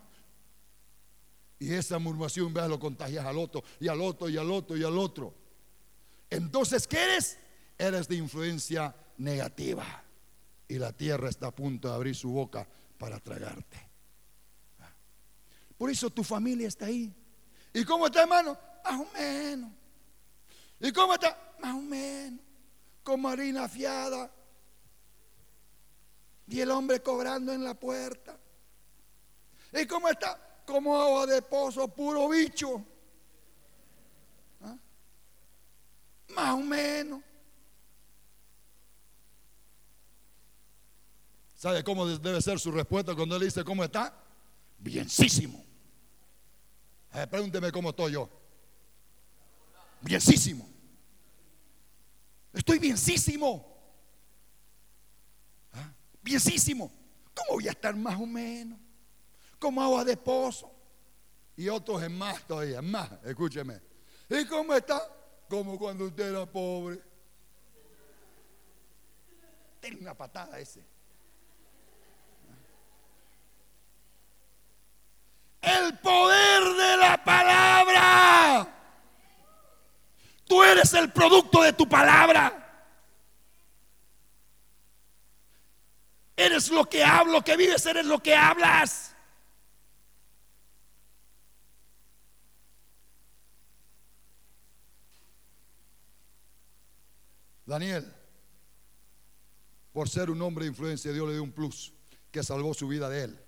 Y esa murmuración, vea, lo contagias al otro, y al otro, y al otro, y al otro. Entonces, ¿qué eres? Eres de influencia negativa. Y la tierra está a punto de abrir su boca para tragarte. Por eso tu familia está ahí. ¿Y cómo está, hermano? Más o menos. ¿Y cómo está? Más o menos. Con marina afiada. Y el hombre cobrando en la puerta. ¿Y cómo está? Como agua de pozo, puro bicho. ¿Ah? Más o menos. ¿Sabe cómo debe ser su respuesta cuando él dice cómo está? Bienísimo. Pregúnteme cómo estoy yo. Bienísimo. Estoy bienísimo. ¿Ah? Bienísimo. ¿Cómo voy a estar más o menos? Como agua de pozo. Y otros en más todavía, más, escúcheme. ¿Y cómo está? Como cuando usted era pobre. Tiene una patada ese. el poder de la palabra. Tú eres el producto de tu palabra. Eres lo que hablo, que vives, eres lo que hablas. Daniel, por ser un hombre de influencia, Dios le dio un plus que salvó su vida de él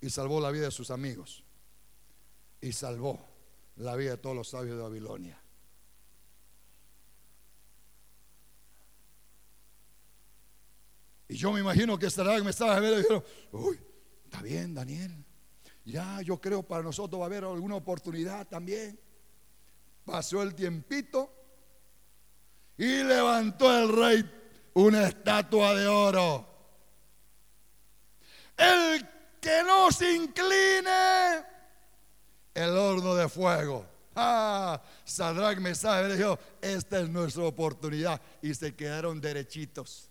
y salvó la vida de sus amigos y salvó la vida de todos los sabios de Babilonia. Y yo me imagino que estará me estaba viendo y dijeron, uy, está bien, Daniel. Ya, yo creo para nosotros va a haber alguna oportunidad también. Pasó el tiempito y levantó el rey una estatua de oro. El que no se incline el horno de fuego. Ah, Sadrach me sabe, dijo, esta es nuestra oportunidad. Y se quedaron derechitos.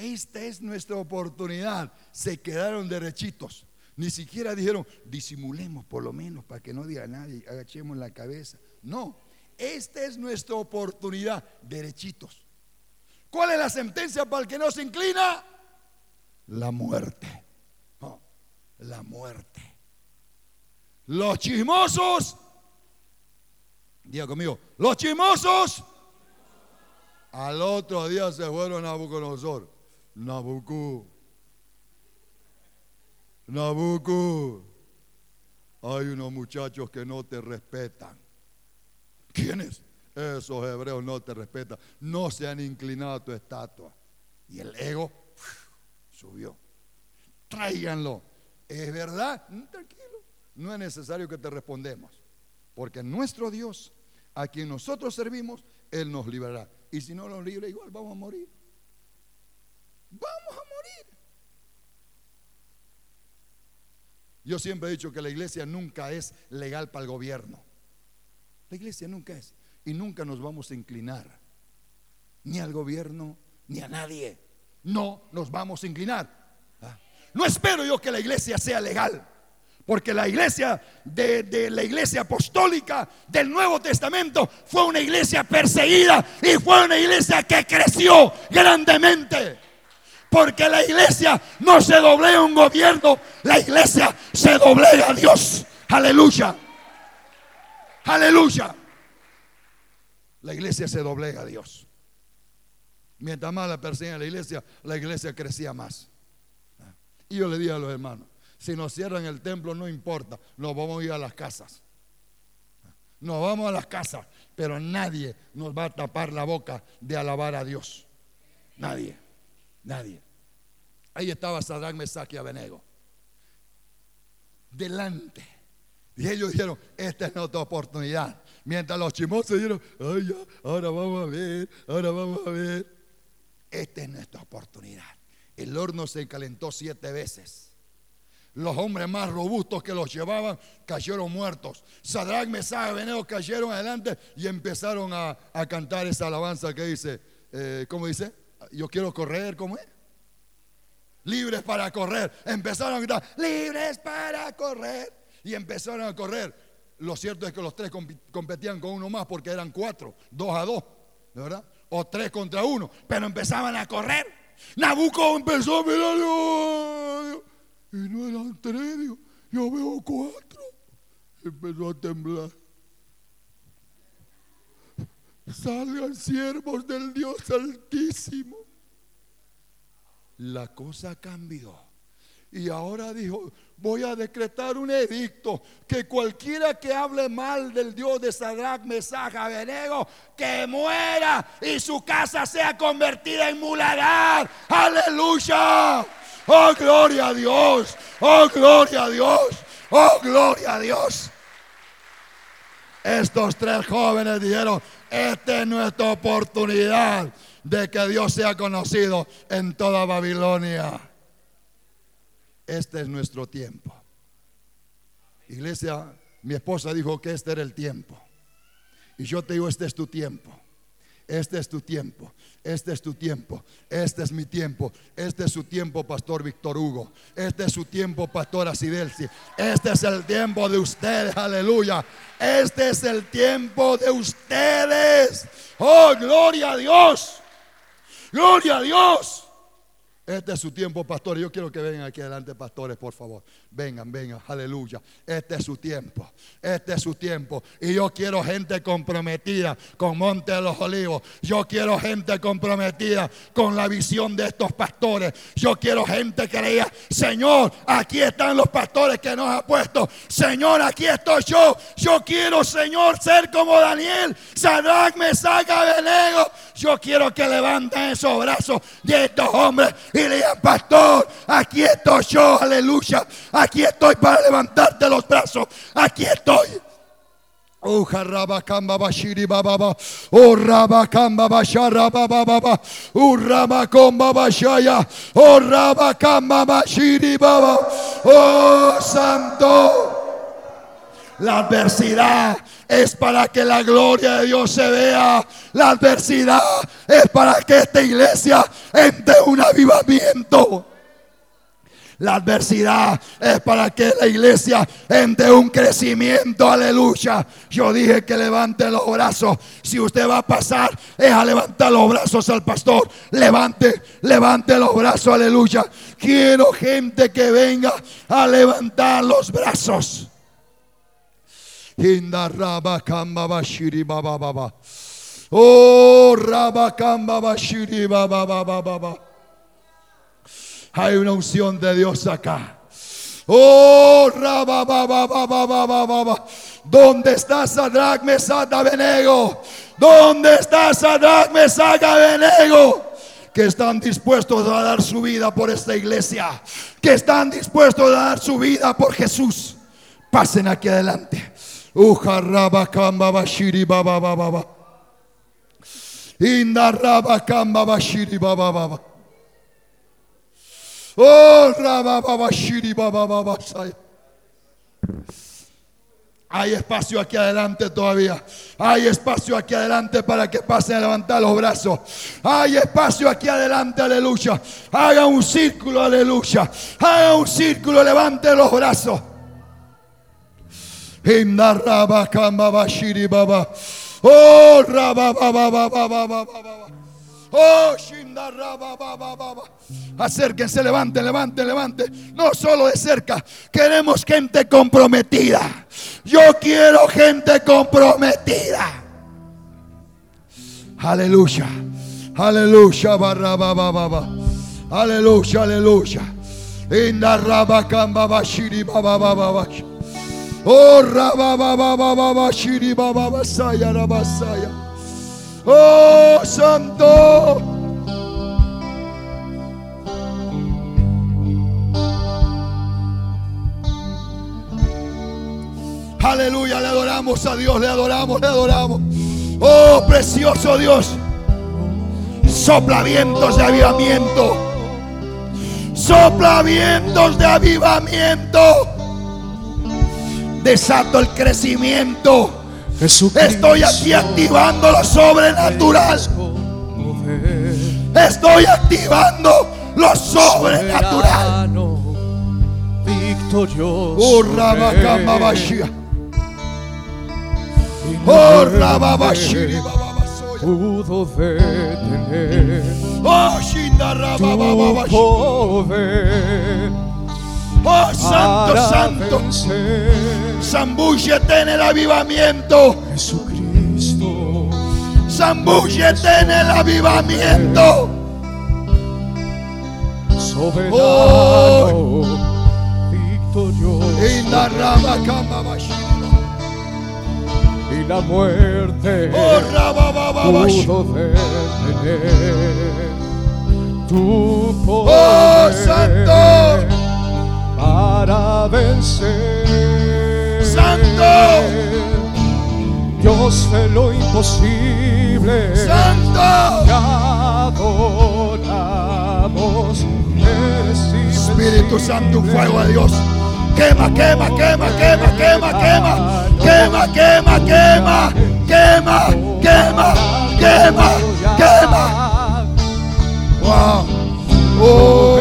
Esta es nuestra oportunidad. Se quedaron derechitos. Ni siquiera dijeron, disimulemos por lo menos para que no diga nadie, agachemos la cabeza. No, esta es nuestra oportunidad, derechitos. ¿Cuál es la sentencia para el que no se inclina? la muerte. la muerte. Los chismosos, diga conmigo, los chismosos al otro día se fueron a Nabucodonosor. Nabucú. Nabucú. Hay unos muchachos que no te respetan. ¿Quiénes? Esos hebreos no te respetan. No se han inclinado a tu estatua. Y el ego subió. Tráiganlo. ¿Es verdad? Mm, tranquilo. No es necesario que te respondemos. Porque nuestro Dios, a quien nosotros servimos, Él nos librará. Y si no nos libra, igual vamos a morir. Vamos a morir. Yo siempre he dicho que la iglesia nunca es legal para el gobierno. La iglesia nunca es. Y nunca nos vamos a inclinar. Ni al gobierno, ni a nadie no nos vamos a inclinar. Ah. No espero yo que la iglesia sea legal, porque la iglesia de, la iglesia apostólica del Nuevo Testamento fue una iglesia perseguida y fue una iglesia que creció grandemente. Porque la iglesia no se doblega a un gobierno, la iglesia se doblega a Dios. Aleluya. Aleluya. La iglesia se doblega a Dios. Mientras más la perseguían la iglesia, la iglesia crecía más. Y yo le dije a los hermanos, si nos cierran el templo no importa, nos vamos a ir a las casas. Nos vamos a las casas, pero nadie nos va a tapar la boca de alabar a Dios. Nadie, nadie. Ahí estaba Sadrach, Mesach y Abenego. Delante. Y ellos dijeron, esta es nuestra oportunidad. Mientras los chimosos dijeron, ay, ahora vamos a ver, ahora vamos a ver. Esta es nuestra oportunidad. El horno se calentó siete veces. Los hombres más robustos que los llevaban cayeron muertos. Sadrach, y Abednego cayeron adelante y empezaron a, a cantar esa alabanza que dice, eh, ¿cómo dice? Yo quiero correr, ¿cómo es? Libres para correr. Empezaron a gritar, libres para correr. Y empezaron a correr. Lo cierto es que los tres competían con uno más porque eran cuatro, dos a dos, ¿verdad? O tres contra uno. Pero empezaban a correr. Nabucco empezó a mirar. "Ay, Y no eran tres, digo, yo veo cuatro. Empezó a temblar. Salgan siervos del Dios Altísimo. La cosa cambió. Y ahora dijo, voy a decretar un edicto que cualquiera que hable mal del Dios de Sadrach, Mesach, Abednego, que muera y su casa sea convertida en muladar. Aleluya. Oh, gloria a Dios. Oh, gloria a Dios. Oh, gloria a Dios. Estos tres jóvenes dijeron, esta es nuestra oportunidad de que Dios sea conocido en toda Babilonia. Este es nuestro tiempo. Iglesia, mi esposa dijo que este era el tiempo. Y yo te digo, este es tu tiempo. Este es tu tiempo. Este es tu tiempo. Este es mi tiempo. Este es su tiempo, Pastor Víctor Hugo. Este es su tiempo, Pastor Asidelsi. Este es el tiempo de ustedes. Aleluya. Este es el tiempo de ustedes. Oh, gloria a Dios. Gloria a Dios. Este es su tiempo, pastores. Yo quiero que vengan aquí adelante, pastores, por favor. Vengan, vengan, aleluya. Este es su tiempo. Este es su tiempo. Y yo quiero gente comprometida con Monte de los Olivos. Yo quiero gente comprometida con la visión de estos pastores. Yo quiero gente que le diga, Señor, aquí están los pastores que nos ha puesto. Señor, aquí estoy yo. Yo quiero, Señor, ser como Daniel. Sadrach, Mesach, Abednego. Yo quiero que levanten esos brazos de estos hombres y le digan, pastor, aquí estoy yo, aleluya. Aquí estoy para levantarte los brazos. Aquí estoy. Oh, jarabakamba bashiri. Oh, rabakamba bashara bababa. Oh, rabakomba bashaya. Oh, rabakamba bashiri baba. Oh, santo. La adversidad es para que la gloria de Dios se vea. La adversidad es para que esta iglesia entre un avivamiento. La adversidad es para que la iglesia entre un crecimiento, aleluya. Yo dije que levante los brazos. Si usted va a pasar, es a levantar los brazos al pastor. Levante, levante los brazos, aleluya. Quiero gente que venga a levantar los brazos. Oh, rabakamba bashiri baba baba baba. Hay una unción de Dios acá. Oh, rabababababababa. ¿Dónde está Sadrach, Mesach, Abednego? ¿Dónde está Sadrach, Mesach, Abednego? Que están dispuestos a dar su vida por esta iglesia. Que están dispuestos a dar su vida por Jesús. Pasen aquí adelante. Uja rabakamba bashiri baba baba Oh, hay espacio aquí adelante todavía. Hay espacio aquí adelante para que pasen a levantar los brazos. Hay espacio aquí adelante, aleluya. Haga un círculo, aleluya. Haga un círculo, levante los brazos. Oh, Oh, Acérquense, levanten, levanten, levanten. No solo de cerca, queremos gente comprometida. Yo quiero gente comprometida. Aleluya, aleluya, barrabababa. Aleluya, aleluya. Oh, rababababa, shiri bababasaya, rabasaya. Oh, santo. Aleluya, le adoramos a Dios, le adoramos, le adoramos. Oh, precioso Dios. Sopla vientos de avivamiento. Sopla vientos de avivamiento. Desato el crecimiento. Estoy aquí activando lo sobrenatural. Estoy activando lo sobrenatural. Oh, Rabacambabashia. Oh, Rababashiri Bababasoya. pudo detener Oh, tu poder Oh, Santo, Santo. Zambúllete en el avivamiento. Jesucristo, Zambúllete en el avivamiento. soberano, victorioso, Inda Rabacambabashi. y la muerte Oh, pudo detener tu Oh, poder Santo. para vencer. Santo. Dios de lo imposible. Santo. Te adoramos. Espíritu. Santo, fuego de Dios. Quema, quema, quema, quema, quema, quema. Quema, quema, quema. Quema, quema, quema, quema. Wow. Oh.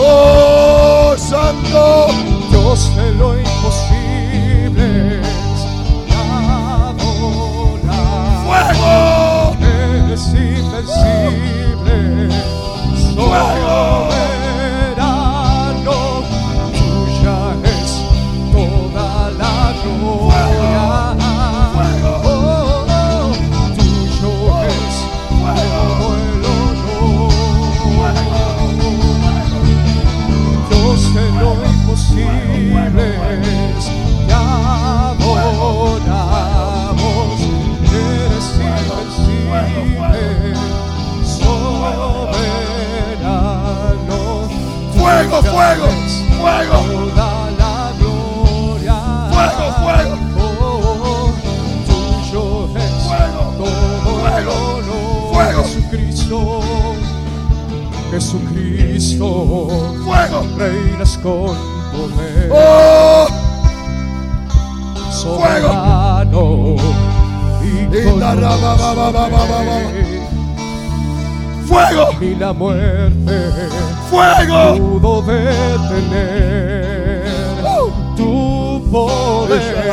Oh, Santo. Dios de lo Jesucristo, Jesucristo, Fuego. reinas con poder. Oh, ba, ba. fuego, y la muerte fuego. pudo detener tu poder.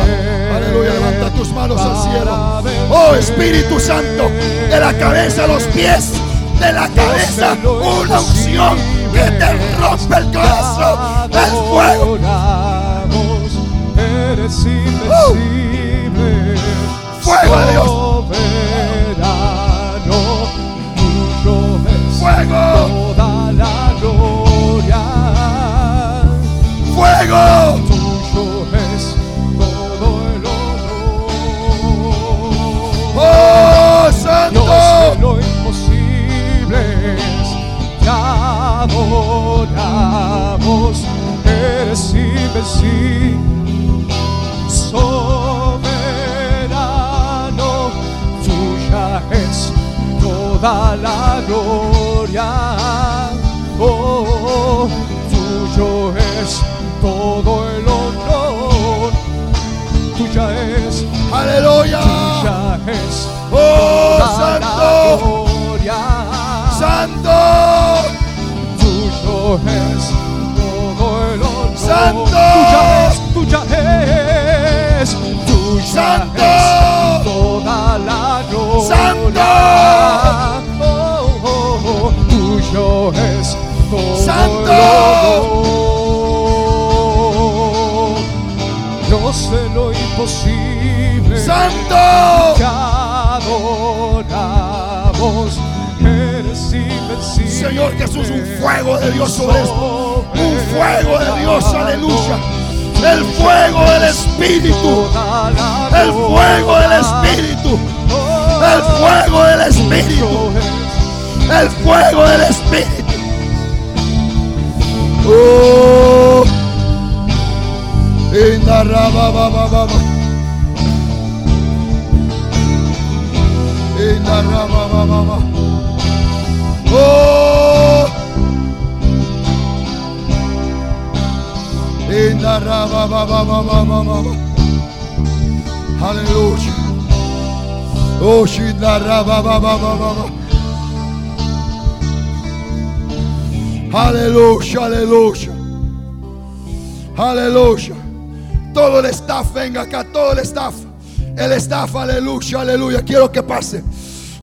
Aleluya, levanta tus manos al cielo. Oh Espíritu Santo, de la cabeza a los pies, de la cabeza una unción que te rompe el corazón. El fuego. Eres invencible. Fuego de Dios. Soberano, Fuego. toda la gloria. Fuego. Santo. Dios de lo imposible. Santo. Te adoramos, eres invencible. Señor Jesús, un fuego de Dios sobre esto. Un fuego de Dios, aleluya. El fuego del Espíritu. El fuego del Espíritu. El fuego del Espíritu. El fuego del Espíritu. Oh. In the raba baba baba. In the raba baba baba. Oh. In the raba baba baba baba. Hallelujah. Oh, she in the raba baba baba baba. Aleluya, aleluya. Aleluya. Todo el staff venga acá, todo el staff. El staff, aleluya, aleluya. Quiero que pase.